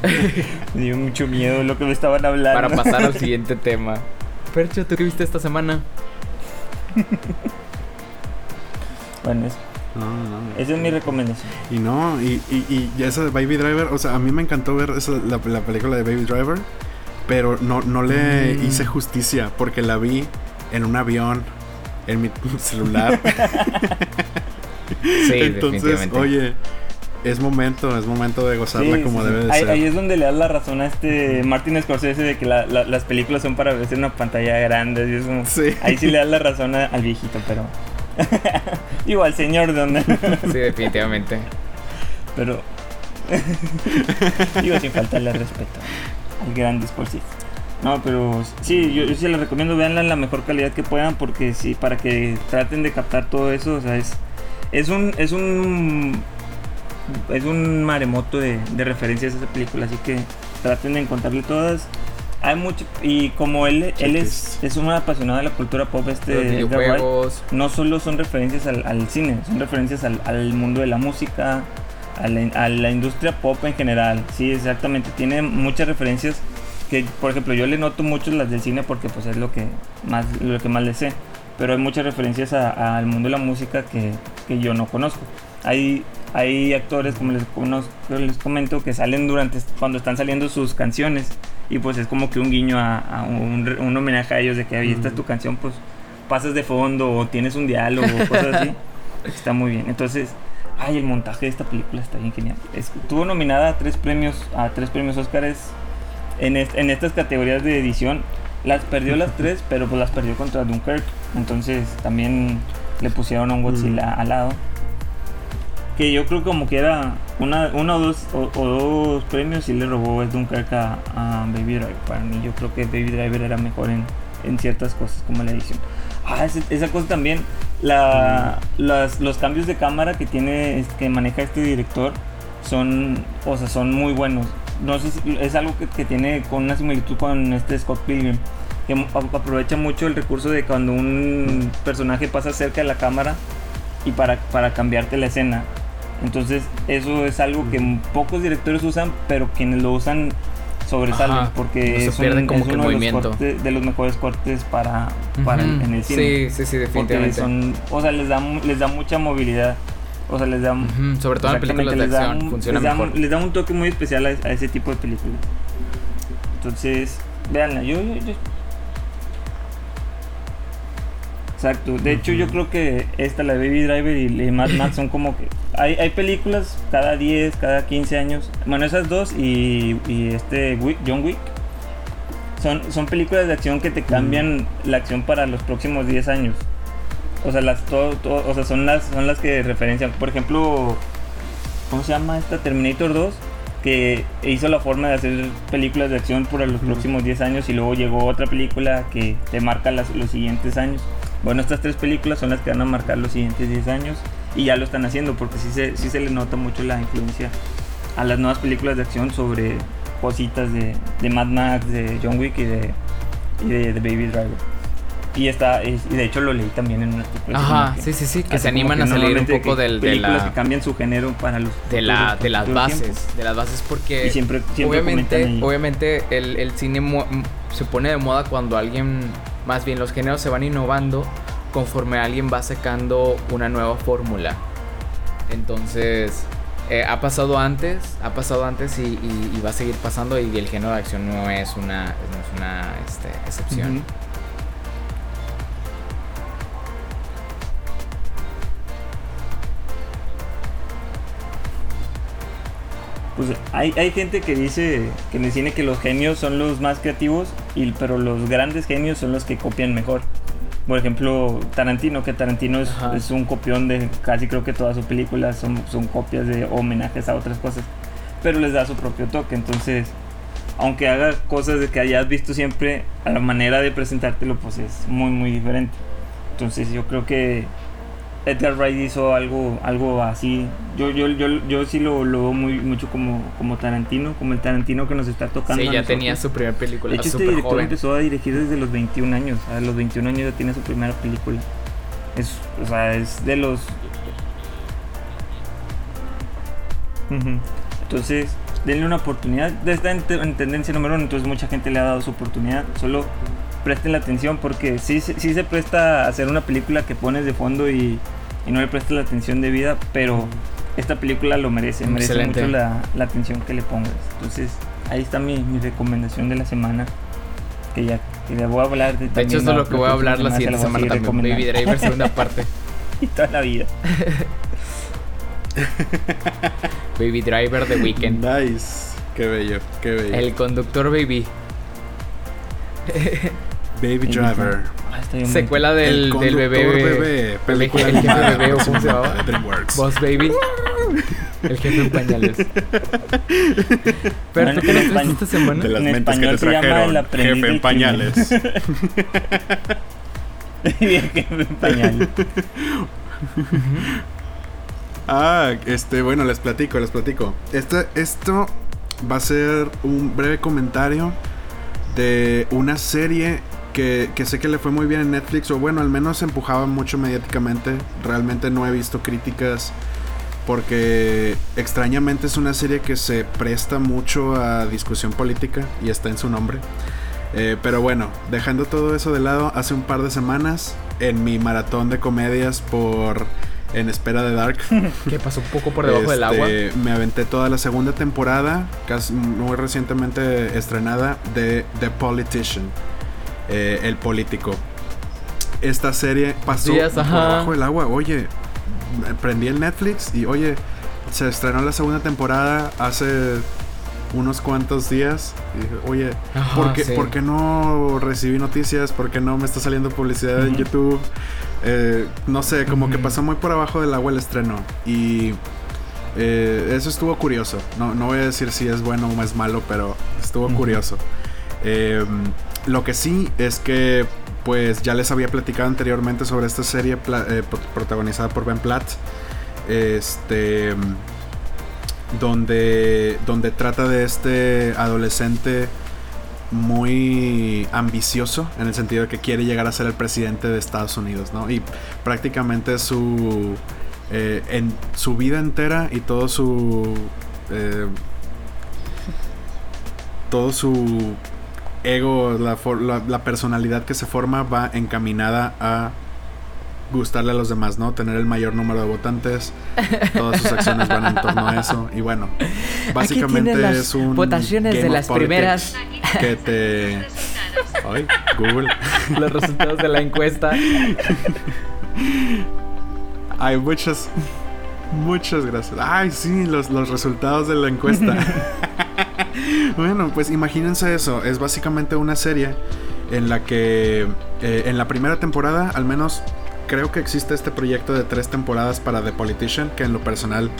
Me dio mucho miedo lo que me estaban hablando. Para pasar al siguiente tema. Percho, ¿tú qué viste esta semana? Bueno, es- No, no. esa es mi recomendación. Y no, y, y, y esa de Baby Driver, o sea, a mí me encantó ver esa, la, la película de Baby Driver, pero no, no le Mm. hice justicia porque la vi en un avión, en mi celular. Sí, Entonces, definitivamente. oye, es momento, es momento de gozarla Sí, como sí, sí. debe de ahí, ser. ahí es donde le das la razón a este Martin Scorsese de que la- la- las películas son para verse en una pantalla grande. Y eso. Sí. Ahí sí le das la razón a- al viejito, pero. Digo, al señor, donde. Sí, definitivamente. pero. Digo, sin faltarle al respeto al gran Scorsese. No, pero sí, yo, yo sí les recomiendo, veanla en la mejor calidad que puedan, porque sí, para que traten de captar todo eso, o sea, es, es un. Es un es un maremoto de, de referencias a esa película, así que traten de encontrarle todas. Hay mucho, y como él, él es, es un apasionado de la cultura pop, este Edgar Wright, no solo son referencias al, al cine, son referencias al, al mundo de la música, a la, a la industria pop en general. Sí, exactamente. Tiene muchas referencias que, por ejemplo, yo le noto mucho las del cine porque pues es lo que más, lo que más le sé. Pero hay muchas referencias al mundo de la música que, que yo no conozco. Hay, hay actores, como les, conozco- les comento, que salen durante cuando están saliendo sus canciones. Y pues es como que un guiño a, a un, un homenaje a ellos de que ahí esta es tu canción, pues pasas de fondo o tienes un diálogo o cosas así. Está muy bien. Entonces, ay, el montaje de esta película está bien genial. Es- Estuvo nominada a tres premios, a tres premios Óscares en, est- en estas categorías de edición. Las perdió las tres, pero pues las perdió contra Dunkirk. Entonces también le pusieron a un Godzilla al lado. Que yo creo como que era una, una o, dos, o, o dos premios y le robó el Dunkirk a, a Baby Driver. Para mí yo creo que Baby Driver era mejor en, en ciertas cosas como la edición. Ah, ese- esa cosa también, la, las- los cambios de cámara que tiene, que maneja este director son, o sea, son muy buenos. No sé si es algo que, que tiene con una similitud con este Scott Pilgrim, que aprovecha mucho el recurso de cuando un personaje pasa cerca de la cámara y para, para cambiarte la escena. Entonces, eso es algo que pocos directores usan, pero quienes lo usan sobresalen Ajá, porque no se es, un- pierden como es que el uno de los, cortes- de los mejores cortes para, para en el cine. Sí, sí, sí, porque definitivamente. son, o sea, les da, les da mucha movilidad. O sea, les da, Sobre todo en películas de da acción un- funciona les da, mejor. un- les da un toque muy especial a, a ese tipo de películas. Entonces, véanla. Yo, yo, yo- Exacto. De hecho, yo creo que esta, la Baby Driver y, Mad Max son como que... Hay, hay películas cada 10, cada 15 años. Bueno, esas dos y, y este John Wick. Son, son películas de acción que te cambian la acción para los próximos 10 años. O sea, las, todo, todo- o sea son, las, son las que referencian. Por ejemplo, ¿cómo se llama esta? Terminator 2, que hizo la forma de hacer películas de acción por los próximos 10 años y luego llegó otra película que te marca las- los siguientes años. Bueno, estas tres películas son las que van a marcar los siguientes 10 años y ya lo están haciendo porque sí se, sí se le nota mucho la influencia a las nuevas películas de acción sobre cositas de, de Mad Max, de John Wick y de, y de, de Baby Driver. Y, está, y de hecho lo leí también en un artículo. así Ajá, que- sí, sí, sí, que se animan que a salir un poco que del, de la que cambian su género para los de la de las tiempo. bases, de las bases porque Y siempre, siempre obviamente obviamente el, el cine se pone de moda cuando alguien más bien los géneros se van innovando conforme alguien va sacando una nueva fórmula. Entonces, eh, ha pasado antes, ha pasado antes y, va a seguir pasando y el género de acción no es una, no es una este, excepción. Pues hay, hay gente que dice que en el cine que los genios son los más creativos, y, pero los grandes genios son los que copian mejor. Por ejemplo, Tarantino, que Tarantino es, es un copión de casi creo que todas sus películas son, son copias de homenajes a otras cosas, pero les da su propio toque. Entonces, aunque haga cosas de que hayas visto siempre, a la manera de presentártelo, pues es muy, muy diferente. Entonces yo creo que Edgar Wright hizo algo, algo así. Yo, yo, yo, yo sí lo, lo veo muy, mucho como, como Tarantino, como el Tarantino que nos está tocando. Sí, ya tenía su primera película. De hecho, este director empezó a dirigir desde los 21 años. A los 21 años ya tiene su primera película. Es, o sea, es de los. Entonces, denle una oportunidad. Está en, en, tendencia número uno, entonces mucha gente le ha dado su oportunidad. Solo presten la atención porque sí, sí se presta a hacer una película que pones de fondo y y no le prestas la atención de vida, pero esta película lo merece, merece mucho la, atención que le pongas. Entonces, ahí está mi, recomendación de la semana. Que ya que le voy a hablar de De hecho, eso es lo que voy a hablar la siguiente semana también. Baby Driver, segunda parte. y toda la vida. Baby Driver The Weekend. Nice. Qué bello, qué bello. El conductor Baby. Baby Driver. Secuela del, del bebé. bebé película el jefe bebé, ¿o cómo se llamaba? DreamWorks. Boss Baby. El jefe en pañales. Pero ¿tú qué traes esta semana? De las en mentes que te trajeron. Jefe en pañales. jefe en pañales. ah, este, bueno, les platico, les platico. Este, esto va a ser un breve comentario de una serie que, sé que le fue muy bien en Netflix, o bueno, al menos se empujaba mucho mediáticamente. Realmente no he visto críticas porque extrañamente es una serie que se presta mucho a discusión política y está en su nombre. Eh, pero bueno, dejando todo eso de lado, hace un par de semanas en mi maratón de comedias por En Espera de Dark. que pasó un poco por debajo del agua. Este, me aventé toda la segunda temporada, casi muy recientemente estrenada, de The Politician. Eh, el político. Esta serie pasó por debajo del agua. Oye, prendí el Netflix y oye, se estrenó la segunda temporada hace unos cuantos días. Y dije, oye, ¿por, qué, no recibí noticias? ¿Por qué no me está saliendo publicidad en YouTube? Eh, no sé, como que pasó muy por abajo del agua el estreno. Y eh, eso estuvo curioso. No, no voy a decir si es bueno o es malo, pero estuvo curioso. Eh, lo que sí es que, pues ya les había platicado anteriormente sobre esta serie eh, protagonizada por Ben Platt. Este. Donde, donde trata de este adolescente muy ambicioso en el sentido de que quiere llegar a ser el presidente de Estados Unidos, ¿no? Y prácticamente su eh, en su vida entera y todo su eh, todo su ego, la, personalidad que se forma va encaminada a gustarle a los demás, ¿no? Tener el mayor número de votantes. Todas sus acciones van en torno a eso. Y bueno, básicamente es un. Votaciones de las primeras. Que te. Ay, Google. Los resultados de la encuesta. Hay muchas. Muchas gracias. Ay, sí, los, los resultados de la encuesta. bueno, pues imagínense eso. Es básicamente una serie en la que eh, en la primera temporada, al menos creo que existe este proyecto de tres temporadas para The Politician, que en lo personal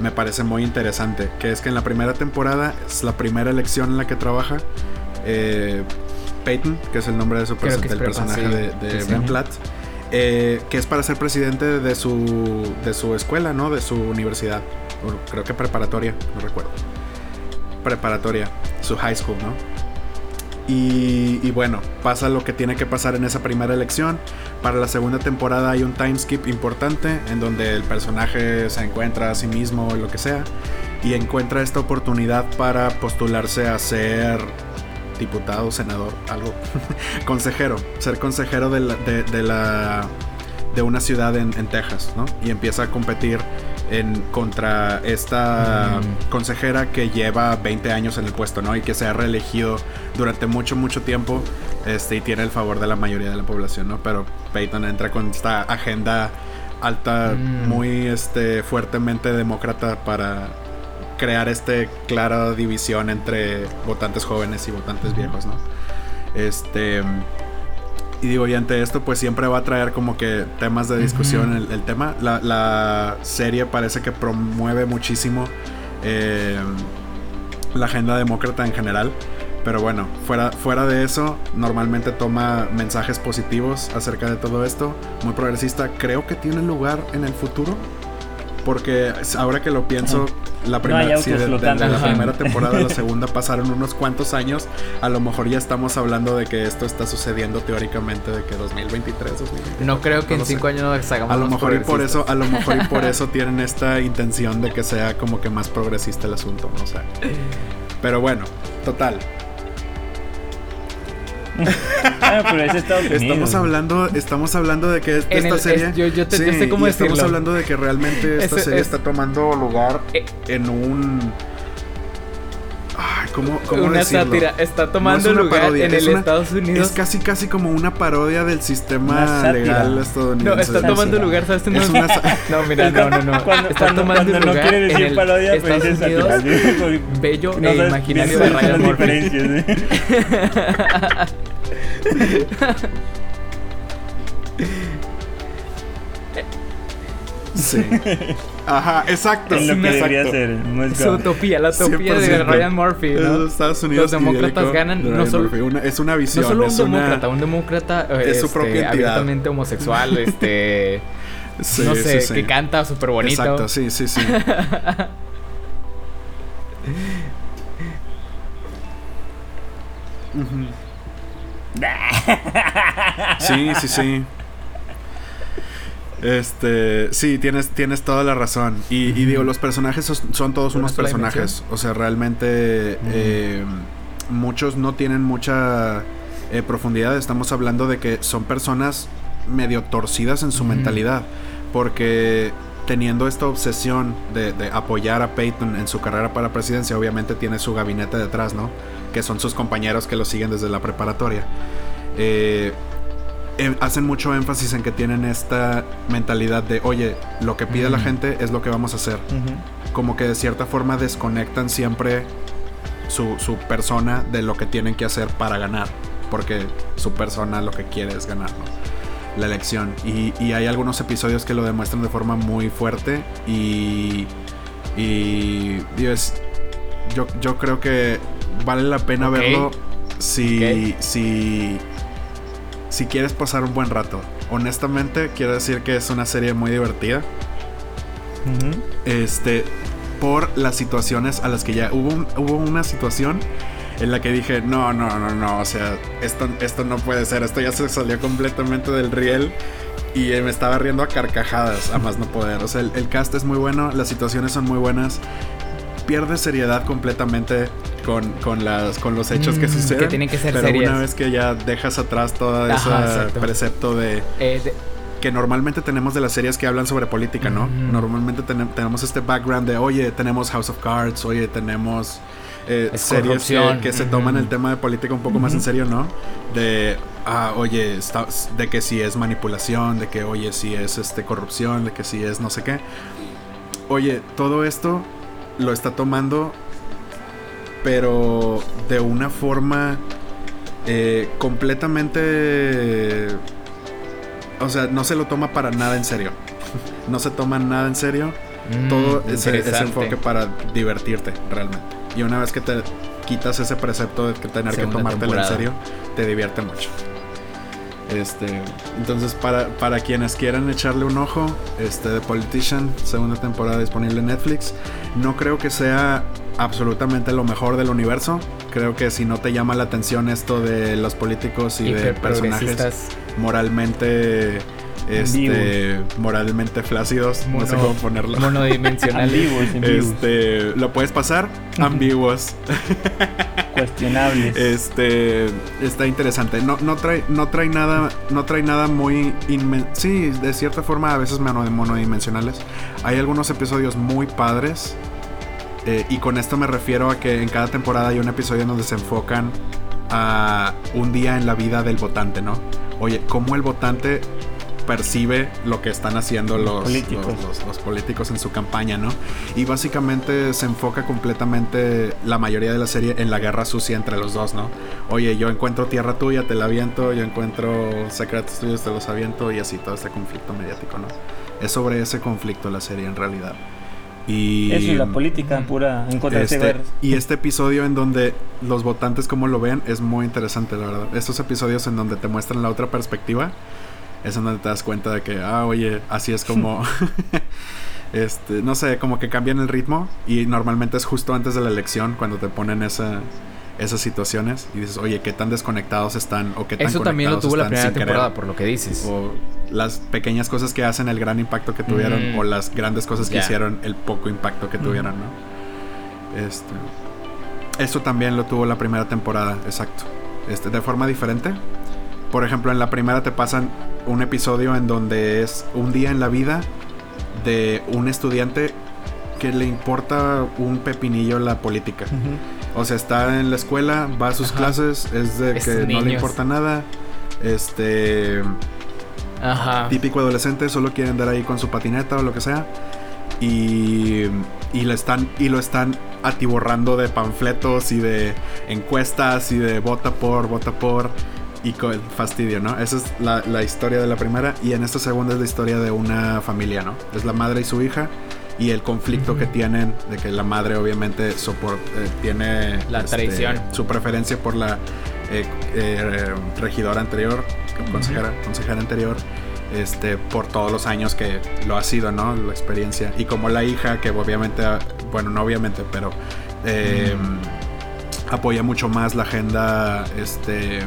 me parece muy interesante. Que es que en la primera temporada es la primera elección en la que trabaja eh, Peyton, que es el nombre de su del personaje de, Ben Platt. Eh, que es para ser presidente de su, de su escuela, ¿no? De su universidad. creo que preparatoria, no recuerdo preparatoria, su high school, ¿no? Y, bueno, pasa lo que tiene que pasar en esa primera elección. Para la segunda temporada hay un time skip importante en donde el personaje se encuentra a sí mismo o lo que sea. Y encuentra esta oportunidad para postularse a ser diputado, senador, algo. consejero. Ser consejero de la, de, una ciudad en, en Texas, ¿no? Y empieza a competir en contra esta mm. consejera que lleva 20 años en el puesto, ¿no? Y que se ha reelegido durante mucho, mucho tiempo este, y tiene el favor de la mayoría de la población, ¿no? Pero Peyton entra con esta agenda alta, mm. muy este, fuertemente demócrata para crear este clara división entre votantes jóvenes y votantes viejos, ¿no? Este y digo, y ante esto, pues siempre va a traer como que temas de discusión el, tema. La, serie parece que promueve muchísimo eh, la agenda demócrata en general. Pero bueno, fuera, fuera de eso, normalmente toma mensajes positivos acerca de todo esto. Muy progresista. Creo que tiene lugar en el futuro. Porque ahora que lo pienso, la primera, sí, de, la primera temporada a la segunda pasaron unos cuantos años. A lo mejor ya estamos hablando de que esto está sucediendo teóricamente de que 2023, 2024. No creo que en cinco años nos hagamos A lo mejor y por eso, a lo mejor y por eso tienen esta intención de que sea como que más progresista el asunto, no sé. Pero bueno, total. ah, pero es Estados Unidos. Estamos hablando, estamos hablando de que esta el, serie. Es, yo, yo, te, sí, yo, sé cómo Estamos hablando de que realmente esta es, serie está tomando lugar eh, en un. ¿Cómo, cómo una decirlo? sátira. Está tomando no lugar parodia, en el una, Estados Unidos. Es casi, casi como una parodia del sistema legal estadounidense. No, está tomando lugar, ¿sabes? No, es una no, mira, no, no, no. Cuando, está cuando, tomando cuando lugar no quiere decir en parodia, el Estados Unidos, bello no e imaginario de Ryan Murphy. Sí. Ajá, exacto. Es lo que exacto. debería ser. Su utopía, la utopía de Ryan Murphy. ¿no? Estados Unidos Los demócratas ganan. No solo, una, es una visión. No solo un es demócrata, una, un demócrata es este, su propia entidad. abiertamente homosexual, este. Sí, no sé, sí, sí. que canta súper bonito. Exacto, sí, sí, sí. sí, sí, sí. Este, sí, tienes, tienes toda la razón. Y, y digo, los personajes son, son todos unos personajes. O sea, realmente eh, muchos no tienen mucha eh, profundidad. Estamos hablando de que son personas medio torcidas en su mentalidad. Porque teniendo esta obsesión de, de, apoyar a Peyton en su carrera para presidencia, obviamente tiene su gabinete detrás, ¿no? Que son sus compañeros que lo siguen desde la preparatoria. Eh, eh, hacen mucho énfasis en que tienen esta mentalidad de, oye, lo que pide uh -huh. la gente es lo que vamos a hacer. Uh -huh. Como que de cierta forma desconectan siempre su, su, persona de lo que tienen que hacer para ganar. Porque su persona lo que quiere es ganar, ¿no? La elección. Y, y, hay algunos episodios que lo demuestran de forma muy fuerte. Y. Y. Dios, yo, yo creo que vale la pena okay. verlo si. Okay. si si quieres pasar un buen rato. Honestamente, quiero decir que es una serie muy divertida. Uh -huh. Este, por las situaciones a las que ya hubo, un, hubo una situación en la que dije, no, no, no, no, o sea, esto, esto no puede ser, esto ya se salió completamente del riel y me estaba riendo a carcajadas, a más no poder. O sea, el, el cast es muy bueno, las situaciones son muy buenas pierde seriedad completamente con, con, las, con los hechos mm, que suceden. Que tienen que ser pero serias. una vez que ya dejas atrás todo ese precepto de, eh, de, que normalmente tenemos de las series que hablan sobre política, ¿no? Mm. Normalmente ten, tenemos este background de, oye, tenemos House of Cards, oye, tenemos eh, series que, que, se toman el tema de política un poco más en serio, ¿no? De, ah, oye, está, de que si es manipulación, de que, oye, si es este, corrupción, de que si es no sé qué. Oye, todo esto lo está tomando, pero de una forma eh, completamente... O sea, no se lo toma para nada en serio. no se toma nada en serio. Mm, Todo es, es enfoque para divertirte realmente. Y una vez que te quitas ese precepto de que tener Segunda que tomártelo en serio, te divierte mucho. Este, entonces para, para quienes quieran echarle un ojo, este The Politician, segunda temporada disponible en Netflix. No creo que sea absolutamente lo mejor del universo. Creo que si no te llama la atención esto de los políticos y, y de personajes moralmente este moralmente flácidos, Mono, no sé cómo ponerlo. Monodimensionales. este, lo puedes pasar ambiguos. Cuestionables. Este está interesante. No, no trae no trae nada no trae nada muy sí, de cierta forma a veces monodimensionales. Hay algunos episodios muy padres. Eh, y con esto me refiero a que en cada temporada hay un episodio donde se enfocan a un día en la vida del votante, ¿no? Oye, cómo el votante percibe lo que están haciendo los políticos. Los, los, los, políticos en su campaña, ¿no? Y básicamente se enfoca completamente la mayoría de la serie en la guerra sucia entre los dos, ¿no? Oye, yo encuentro tierra tuya, te la aviento, yo encuentro secretos tuyos, te los aviento y así todo este conflicto mediático, ¿no? Es sobre ese conflicto la serie en realidad. Y, Eso y la política pura en contra de este, y este episodio en donde los votantes como lo ven es muy interesante, la verdad. Estos episodios en donde te muestran la otra perspectiva es en donde te das cuenta de que, ah, oye, así es como, este, no sé, como que cambian el ritmo y normalmente es justo antes de la elección cuando te ponen esa, esas situaciones y dices, oye, qué tan desconectados están o qué tan Eso también lo tuvo la primera querer? temporada, por lo que dices. O las pequeñas cosas que hacen el gran impacto que tuvieron Mm. o las grandes cosas que hicieron el poco impacto que tuvieron, ¿no? Este, eso también lo tuvo la primera temporada, exacto. Este, de forma diferente. Por ejemplo, en la primera te pasan un episodio en donde es un día en la vida de un estudiante que le importa un pepinillo la política. O sea, está en la escuela, va a sus Ajá. clases, es de Estos que no le importa nada. Este Ajá. típico adolescente, solo quiere andar ahí con su patineta o lo que sea. Y, y, lo están, y lo están atiborrando de panfletos y de encuestas y de vota por, vota por. Y con fastidio, ¿no? Esa es la, la historia de la primera. Y en esta segunda es la historia de una familia, ¿no? Es la madre y su hija. Y el conflicto que tienen de que la madre obviamente sopor- eh, tiene La este, traición. su preferencia por la eh, eh, regidora anterior, consejera, consejera anterior, este, por todos los años que lo ha sido, ¿no? La experiencia. Y como la hija, que obviamente, bueno, no obviamente, pero eh, apoya mucho más la agenda, este,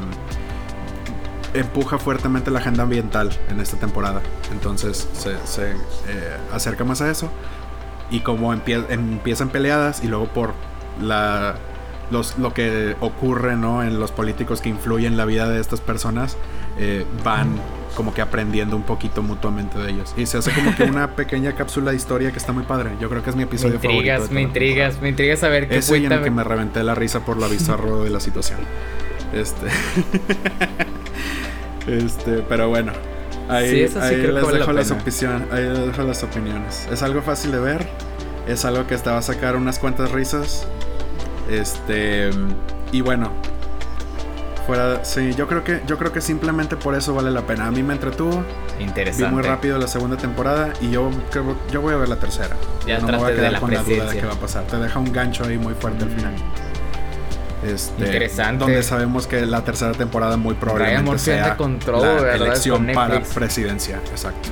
empuja fuertemente la agenda ambiental en esta temporada. Entonces se, se, eh, acerca más a eso. Y como empie- empiezan peleadas y luego por la los, lo que ocurre ¿no? en los políticos que influyen la vida de estas personas eh, van como que aprendiendo un poquito mutuamente de ellos. Y se hace como que una pequeña cápsula de historia que está muy padre. Yo creo que es mi Me episodio de intrigas, me intrigas, me intrigas saber qué Ese y en el cuenta. que me reventé la risa por lo bizarro de la situación. Este. este, pero bueno. Ahí, Sí, eso sí ahí creo que les la dejo las opinión- ahí les dejo las opiniones. Es algo fácil de ver. Es algo que te va a sacar unas cuantas risas. Este. Y bueno. Fuera, sí, yo creo que yo creo que simplemente por eso vale la pena. A mí me entretuvo, vi Interesante. muy rápido la segunda temporada y yo creo yo voy a ver la tercera. Ya no me voy a de quedar la con la duda de qué va a pasar. Te deja un gancho ahí muy fuerte al final. Este, Interesante. Donde sabemos que la tercera temporada muy Ryan probablemente sea con todo, la ¿verdad? elección para presidencia. Exacto.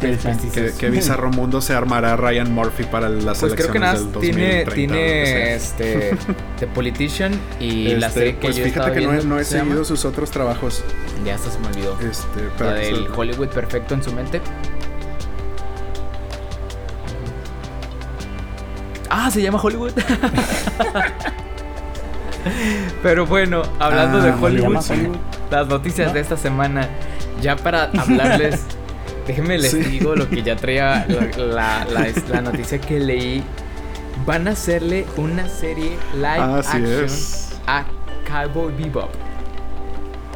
Precisos. ¿Qué, qué bizarro mundo se armará Ryan Murphy para las Pues creo que nada, elecciones del tiene, 2030 o lo tiene que sea? este The Politician y la Este, serie que pues yo fíjate estaba que no he, viendo. no he ¿cómo se llama? seguido sus otros trabajos. Ya hasta se me olvidó. Este, La pero del pues, Hollywood perfecto en su mente. Ah, se llama Hollywood. Pero bueno, hablando Ah, de Se Hollywood, Hollywood. las noticias ¿No? de esta semana, ya para hablarles, déjenme les Sí. digo lo que ya traía la, la- la- la noticia que leí. Van a hacerle una serie live Así action es. a Cowboy Bebop.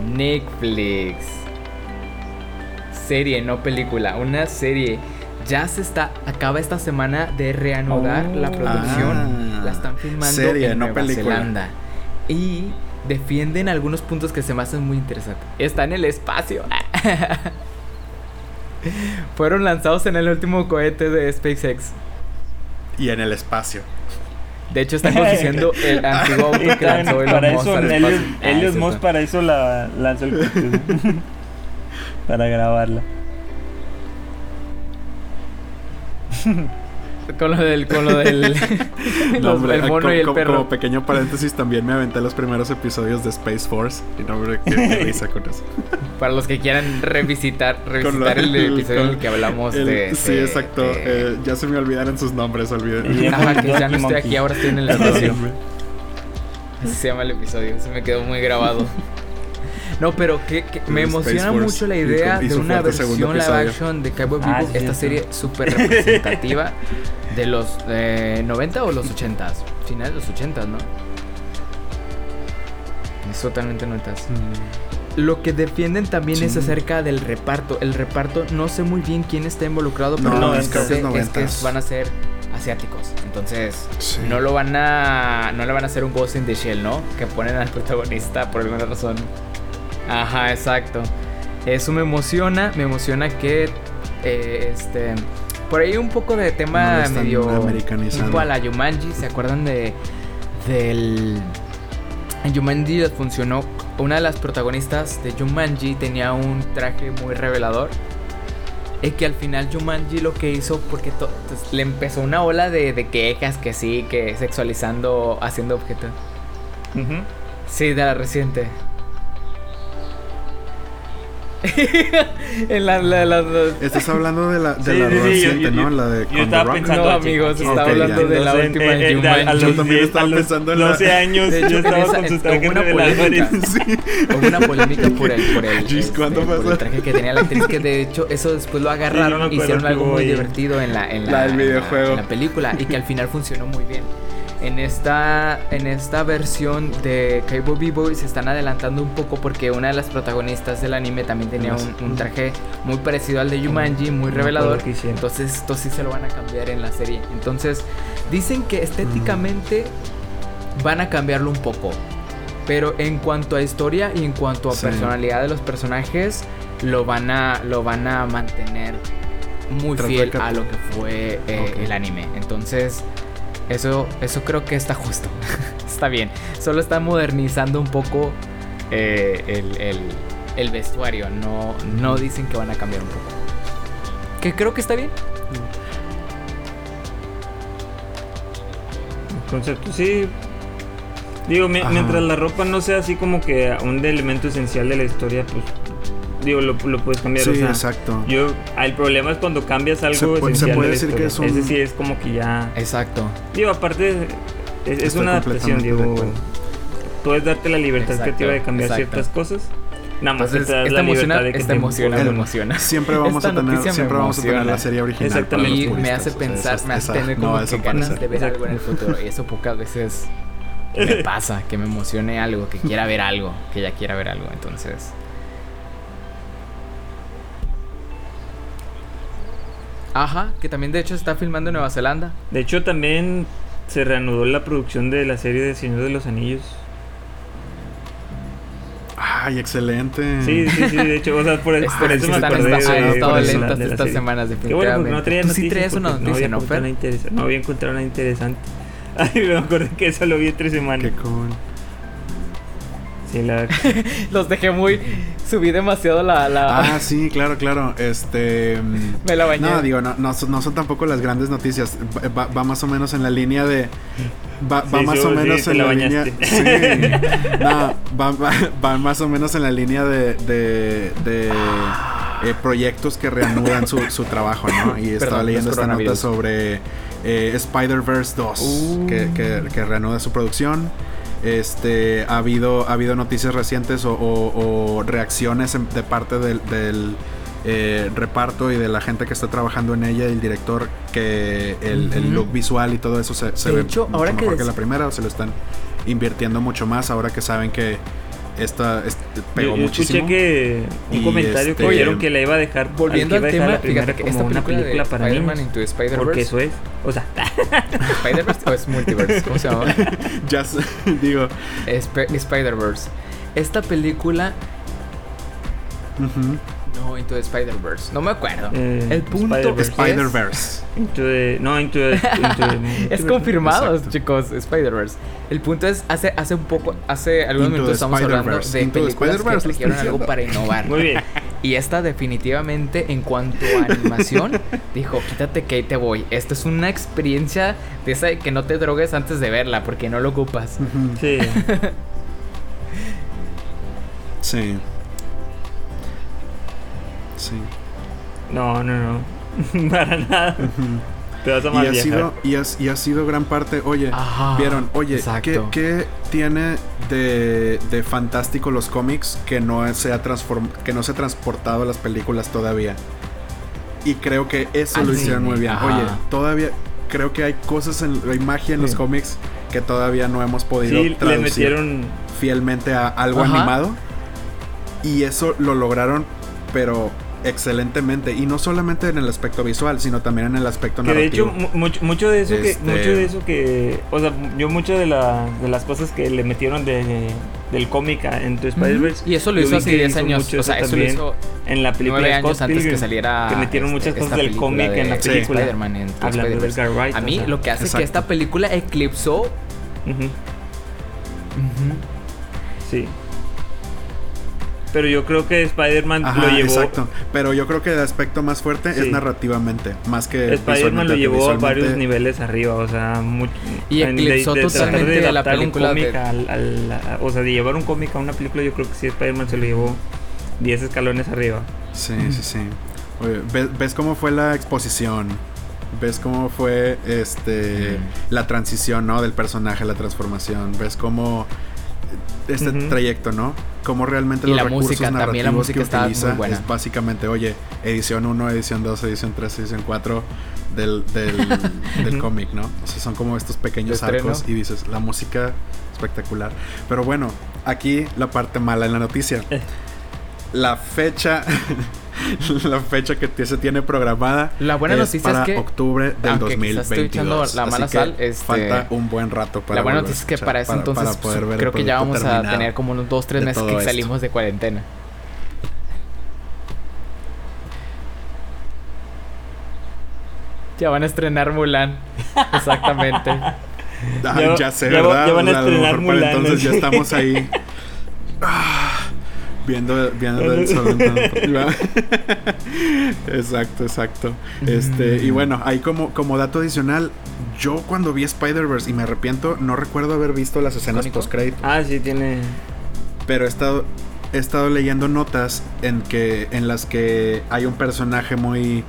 Netflix. Serie, no película. Una serie. Ya se está. Acaba esta semana de reanudar Oh. la producción. Ah. la están filmando Serie, en no Nueva película. Zelanda. Y defienden algunos puntos que se me hacen muy interesantes. Está en el espacio. Fueron lanzados en el último cohete de SpaceX. Y en el espacio. De hecho, están conduciendo el antiguo auto que lanzó Elon para Musk eso, al Elliot, espacio. Ah, eso para eso la lanzó el cohete. para grabarla. Con lo del. Con lo del. No, hombre, el mono como, y el perro. como pequeño paréntesis, también me aventé los primeros episodios de Space Force. Y no, hombre, qué, qué risa con eso. Para los que quieran revisitar, revisitar lo- el episodio en el que hablamos el- de. Sí, de- exacto. de- eh, ya se me olvidaron sus nombres, olviden. Y- Ajá, que ya no estoy aquí, ahora estoy en el. Así se llama el episodio, se me quedó muy grabado. No, pero que, que me emociona Force mucho la idea de una versión live action de Cowboy Ah, Bebop, sí, esta sí. serie súper representativa de los eh, 90 o los 80s. Final de los 80s, ¿no? Es totalmente 90s. Lo que defienden también es acerca del reparto. El reparto, no sé muy bien quién está involucrado, No, pero lo es- creo sé que es es que 90s. van a ser asiáticos. Entonces, Sí. no lo van a. No le van a hacer un Ghost in the Shell, ¿no? Que ponen al protagonista por alguna razón. Ajá, exacto. Eso me emociona. Me emociona que. eh, este. Por ahí un poco de tema medio americanizando. tipo a la Yumanji, ¿se acuerdan de del en Jumanji funcionó una de las protagonistas de Jumanji tenía un traje muy revelador y que al final Jumanji lo que hizo porque pues, le empezó una ola de, de quejas que sí que sexualizando haciendo objetos Ujú. sí de la reciente en la, la, la- la- Estás hablando de la, de Sí, la sí, reciente, yo- ¿no? La de yo estaba Rock. pensando- no amigos estaba hablando de la Entonces, última eh, eh, Jumanji a los Yo también 10, estaba a los pensando en la- 12 años De hecho, yo estaba esa- con una polémica. Sí. Hubo una polémica por el, por el, Jeez, este, traje que tenía la actriz, que de hecho eso después lo agarraron, acuerdo hicieron algo muy divertido en la, en la, en la- videojuego. en la película y que al final funcionó muy bien. En esta, en esta versión de Cable Vivo se están adelantando un poco porque una de las protagonistas del anime también tenía un, un traje muy parecido al de Jumanji, muy me revelador. Entonces esto sí se lo van a cambiar en la serie. Entonces dicen que estéticamente van a cambiarlo un poco. Pero en cuanto a historia y en cuanto a Sí. personalidad de los personajes, lo van a, lo van a mantener muy fiel a lo que fue eh, el anime. Entonces, eso, eso creo que está justo. está bien. Solo está modernizando un poco eh, el, el- el vestuario. No, no dicen que van a cambiar un poco. Que creo que está bien. El concepto, sí. Digo, Ajá. mientras la ropa no sea así como que un elemento esencial de la historia, pues. Digo, lo, lo puedes cambiar. Sí, o sea, exacto. Yo, el problema es cuando cambias algo Se pu- se puede de decir que es un- Ese sí es como que ya. Exacto. Digo, aparte, es, es una adaptación, digo. Puedes darte la libertad Exacto, creativa de cambiar exacto. ciertas cosas. Nada más que Entonces, te das esta la emociona, libertad de que esta te emociona, me emociona. Siempre vamos Esta a tener, siempre vamos a tener la serie original. Exactamente. Y me hace o sea, pensar, me hace tener no como a que ganas desaparecer. de ver algo en el futuro. Y eso pocas veces me pasa, que me emocione algo, que quiera ver algo, que ya quiera ver algo. Entonces... Ajá, que también de hecho se está filmando en Nueva Zelanda. De hecho, también se reanudó la producción de la serie de Señor de los Anillos. Ay, excelente. Sí, sí, sí, de hecho, o sea, por, Este, por eso sí me acordé esta- de, estado eso. lentas de estas serie. semanas, Qué bueno, porque definitivamente. no traía Tú sí traes una noticia, había ¿no, encontrado Fer? nada interesante. No había encontrado nada interesante. Ay, me acordé que eso lo vi en tres semanas. Qué cool. Sí, la... Los dejé muy... Subí demasiado la... la... Ah, sí, claro, claro. Este. mm, Me la bañé. No, digo, no, no, son- no son tampoco las grandes noticias. Va, más o menos en la línea de. Va, más sí, o menos en la línea. Sí. No, va, va- va más o menos en la línea de. de, de, eh, proyectos que reanudan su, su trabajo, ¿no? Y estaba Perdón, leyendo es esta nota sobre eh, Spider-Verse 2, Uh. que, que, que reanuda su producción. Este, ha habido, ha habido noticias recientes o, o- o reacciones de parte del, del, eh, reparto y de la gente que está trabajando en ella, el director, que el, look visual y todo eso se, se De ve hecho, mucho ahora que mejor que, des- la primera, o se lo están invirtiendo mucho más ahora que saben que esta este, pegó yo, yo muchísimo. escuché que un Y comentario que este- dijeron que la iba a dejar Volviendo al que tema, la primera fíjate que como esta una película, película de para Spider-Man. Into the Porque Spider-Verse, eso es. O sea, ¿Spider-Verse o es Multiverse? ¿Cómo se llama? ya sé, digo, Sp- Spider-Verse. Esta película. ujú, No, Into the Spider-Verse. No me acuerdo. Eh, el punto Spider-Verse. es. Spider-Verse. into the- no, into the- into the- Es confirmado, Exacto. chicos, Spider-Verse. El punto es, hace, hace un poco, hace algunos minutos estamos hablando de Into the películas Spider-Verse, que estoy algo para innovar. Muy bien. Y esta definitivamente en cuanto a animación dijo, quítate que ahí te voy. Esto es una experiencia de esa de que no te drogues antes de verla porque no lo ocupas. Sí. Sí. Sí. No, no, no. Para nada. Te vas a Y ha, sido, y, ha, y ha sido gran parte. Oye, Ajá, vieron, oye, ¿qué, tiene de, de fantástico los cómics que no, se ha que no se ha transportado a las películas todavía? Y creo que eso Al lo hicieron cine, muy bien. ajá. Oye, todavía creo que hay cosas en hay magia en los cómics que todavía no hemos podido Sí, le metieron. fielmente a algo Ajá. animado. Y eso lo lograron, pero excelentemente y no solamente en el aspecto visual, sino también en el aspecto Que de hecho, narrativo. mu- mucho, mucho de eso que, Este- mucho de eso que, o sea, yo mucho de, la, de las cosas que le metieron de, del cómic a Into Spider-Verse. Y eso lo hizo hace que 10 hizo años. mucho O sea, eso eso lo hizo en la película nueve de años Scott antes que saliera. que metieron este, muchas cosas del cómic en la de película. Spider-Man en Hablando del A o mí sea. lo que hace Exacto. que esta película eclipsó. Sí. Pero yo creo que Spider-Man lo llevó. exacto. Pero yo creo que el aspecto más fuerte es narrativamente, más que Spider-Man lo llevó a varios niveles arriba, o sea, mucho, Y en- eclipsó tratar totalmente a la adaptar un cómic de- al- o sea, de llevar un cómic a una película, yo creo que sí, Spider-Man se lo llevó 10 escalones arriba. Sí, sí, sí. Oye, ¿ves, ves cómo fue la exposición? ¿Ves cómo fue este Mm. la transición, ¿no? Del personaje, la transformación. ¿Ves cómo este trayecto, ¿no? Cómo realmente Y los la recursos música, también la narrativos música que muy utiliza buena. es básicamente, oye, edición 1, edición 2, edición 3, edición 4 del, del, del cómic, ¿no? O sea, son como estos pequeños arcos y dices, la música espectacular. Pero bueno, aquí la parte mala en la noticia la fecha la fecha que se tiene programada La buena es noticia es para que, octubre del aunque quizás estoy 2022 echando la Así mala que sal, este, falta un buen rato para la buena noticia es que para ese entonces para poder ver el creo que ya vamos a tener como unos 2-3 de meses todo que esto. salimos de cuarentena. Ya van a estrenar Mulan. Exactamente. Ah, Ya- ya, sé, ya ¿verdad? ya van a O sea, lo estrenar para Mulan, entonces ya estamos ahí Ah, viendo viendo el sol exacto exacto este y Mm. bueno ahí como como dato adicional yo cuando vi Spider-Verse y me arrepiento no recuerdo haber visto las escenas ¿Icónico? post crédito Ah, sí, tiene... pero he estado he estado leyendo notas en que en las que hay un personaje muy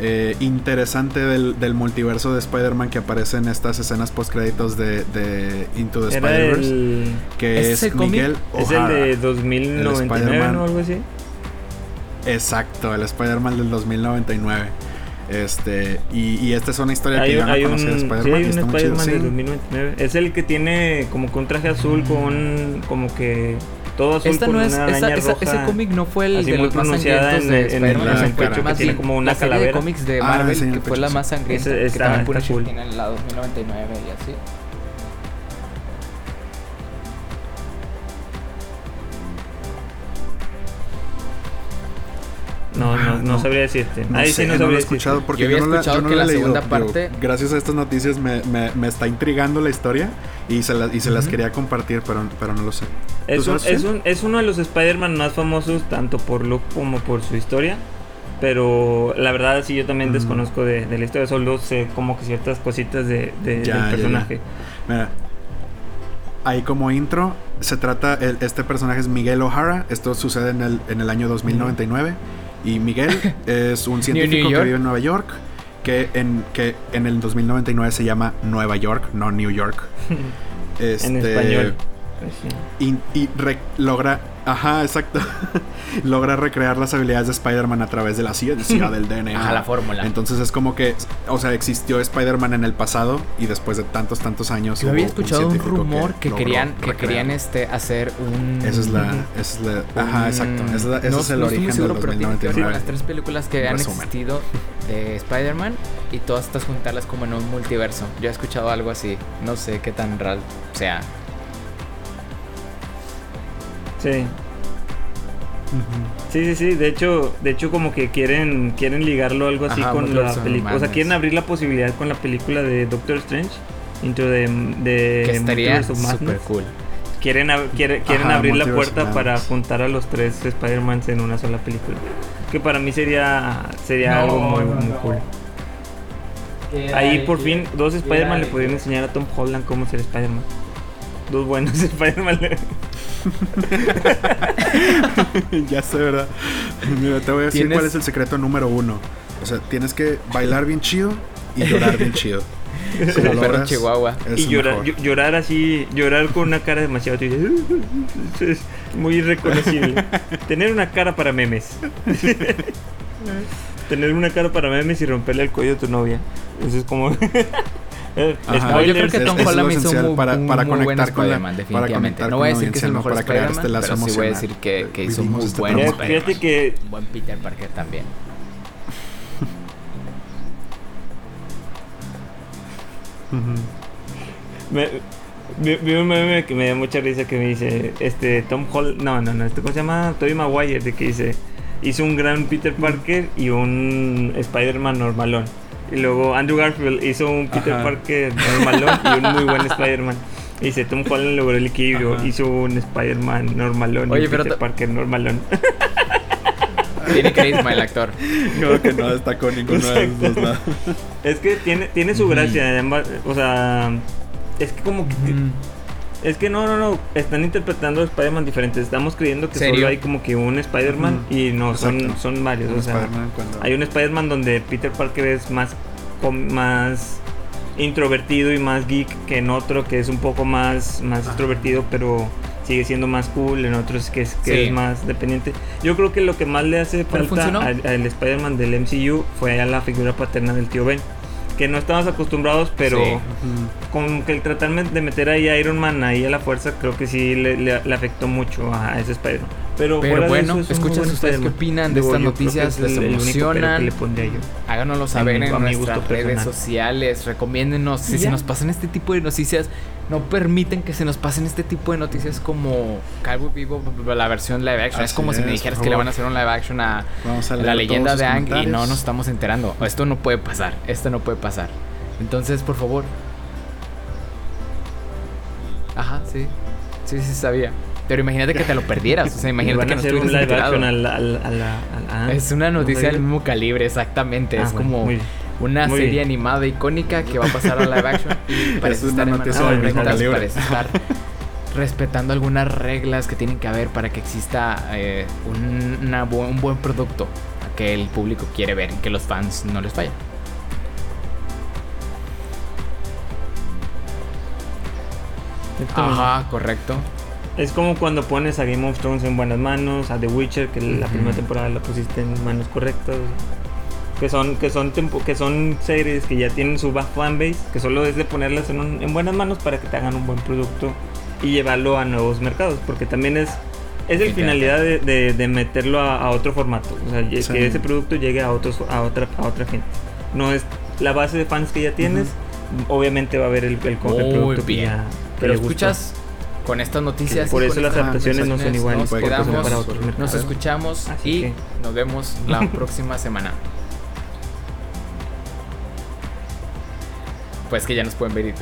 eh, interesante del, del multiverso de Spider-Man que aparece en estas escenas post créditos de, de Into the Spider-Verse el... que ¿Ese es, el? Miguel Es el de 2099, Spider-Man. ¿no? Algo así. Exacto, el Spider-Man del 2099. Este, y, y esta es una historia Hay que yo no conocía de sí, Spider-Man. hay y un está muy chido, Spider-Man de sí. 2099. Es el que tiene como que un traje azul con como que todo azul Esta con no es, una esa- ese, roja. ese cómic no fue el de los más sangrientos en de el- en Spider-Man. el pecho, que tiene como una la serie calavera. de cómics de Ah, Marvel, sí, en que fue la sí. más sangrienta. Ese que también en la 2099 y así. No, no, Ah, no, sabría decirte. No Ahí sé, sí no no lo he escuchado decirte. porque Yo había yo no la, escuchado yo no que la he la leído. segunda Digo, parte- gracias a estas noticias me, me, me está intrigando la historia y se, la- y se las Ujú. quería compartir, pero, pero no lo sé. Es, ¿Tú un- es, un- es uno de los Spider-Man más famosos, tanto por look como por su historia. Pero la verdad, sí, yo también Mm. desconozco de, de la historia. Solo sé como que ciertas cositas de, de- Ya, ya, del ya. personaje. Mira, ahí como intro, se trata, el- este personaje es Miguel O'Hara, esto sucede en el, en el año 2099, y Miguel es un científico que vive en Nueva York, que en, que en el 2099 se llama Nueva York, no New York. en Este, español. Pues sí. Y, y re- logra, ajá, exacto, logra recrear las habilidades de Spider-Man a través de la ciencia del DNA. Ajá, la fórmula. Entonces es como que, o sea, existió Spider-Man en el pasado y después de tantos, tantos años. Yo había escuchado un rumor que, querían que querían este hacer un Esa es la, esa es la, ajá, exacto. Esa es, la- ese no, es el no origen seguro, del pero tiene que ver con 2099. las tres películas que han Resumen. existido de Spider-Man y todas estas juntarlas como en un multiverso. Yo he escuchado algo así, no sé qué tan real sea. Sí. Sí, sí, sí. De hecho, de hecho como que quieren quieren ligarlo algo así Ajá, con la película. O sea, quieren abrir la posibilidad con la película de Doctor Strange. Into the, de que estaría Multiverse of super cool. Quieren, ab- quiere- quieren Ajá, abrir la puerta para juntar a los tres Spider-Mans en una sola película. Que para mí sería sería No, algo muy, no, muy no. cool. Ahí por fin dos Spider-Man le pudieron enseñar a Tom Holland cómo ser Spider-Man. Dos buenos Spider-Man. ya sé, ¿verdad? Mira, te voy a decir ¿Tienes- cuál es el secreto número uno. O sea, tienes que bailar bien chido y llorar bien chido. Si Como lo el perro logras, chihuahua. y llorar, llorar así, llorar con una cara demasiado triste. Es muy irreconocible. Tener una cara para memes. Tener una cara para memes y romperle el cuello a tu novia. Eso es como. Eh, Ajá. No, yo creo que es- Tom es Holland hizo esencial un, para- un para muy buen conectar con la- Spider-Man, para definitivamente. conectar No con voy a decir que es el mejor Para crear Spider-Man, este lazo pero sí voy a decir que, que hizo muy este buen. Spider-Man. Fíjate que buen Peter Parker también. Me, vi, un meme que me da mucha risa que me dice, este, Tom Hall, no, no, no, este, ¿cómo se llama? Tobey Maguire, de que dice, hizo un gran Peter Parker y un Spider-Man normalón. Y luego Andrew Garfield hizo un Peter Ajá. Parker normalón y un muy buen Spider-Man. Y dice, Tom Holland logró el equilibrio, Ajá. hizo un Spider-Man normalón Oye, y un pero Peter Parker normalón. Tiene carisma el actor. Creo que no destacó ninguno de los dos lados. es que tiene, tiene su gracia, ambas- o sea, es que como que... Mm. Es que no, no, no. Están interpretando Spider-Man diferentes. Estamos creyendo que ¿Serio? solo hay como que un Spider-Man y no, son, Exacto. son varios. Un o sea, cuando- hay un Spider-Man donde Peter Parker es más, más introvertido y más geek que en otro que es un poco más, más Ajá. extrovertido, pero sigue siendo más cool. En otros que es, que Sí. es más dependiente. Yo creo que lo que más le hace falta al Spider-Man del MCU fue a la figura paterna del tío Ben. Que no estamos acostumbrados, pero Sí. Con que el tratar de meter ahí a Iron Man ahí a la fuerza, creo que sí le, le- le afectó mucho a, ese Spider-Man. Pero, Pero bueno, es escuchen ustedes qué opinan de Digo, estas noticias, es les el- el único emocionan. le yo. Háganoslo saber en mi nuestras redes personal. sociales. Recomiéndenos si se nos pasan este tipo de noticias. No permiten que se nos pasen este tipo de noticias como Cowboy Vivo, la versión live action. es como si me dijeras que le van a hacer un live action a Vamos a leer la leyenda de Ang y no nos estamos enterando. Esto no puede pasar. Esto no puede pasar. Entonces, por favor. Ajá, sí. Sí, sí, sabía. Pero imagínate que te lo perdieras. O sea, imagínate que no un estuvieras live enterado. action al- al- a la. al- Es una ¿no noticia del mismo calibre, exactamente. Ah, es bueno, como. Una Muy serie bien. animada icónica que va a pasar a live action. Y parece estar calibre. parece estar respetando algunas reglas que tienen que haber para que exista eh, un, una bu- un buen producto que el público quiere ver y que los fans no les fallen. Ajá, correcto. Es como cuando pones a Game of Thrones en buenas manos, a The Witcher, que la primera temporada la pusiste en manos correctas. Que son, que son tempo- que son series que ya tienen su fanbase, que solo es de ponerlas en, un- en buenas manos para que te hagan un buen producto y llevarlo a nuevos mercados. Porque también es, es la Sí, finalidad de, de- de meterlo a, a otro formato. O sea, Sí. que ese producto llegue a, otros, a, otra, a otra gente. No es la base de fans que ya tienes. Obviamente va a haber el, el, el producto que bien. ya- que Pero gustó. escuchas con estas noticias. Por eso las adaptaciones no son iguales. Nos quedamos, para otros nos escuchamos Así y que- nos vemos la próxima semana. pues que ya nos pueden ver y.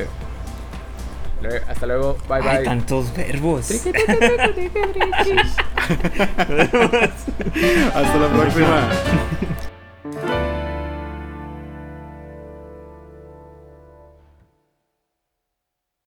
Hasta luego, bye Ay, bye. tantos verbos. Hasta la próxima.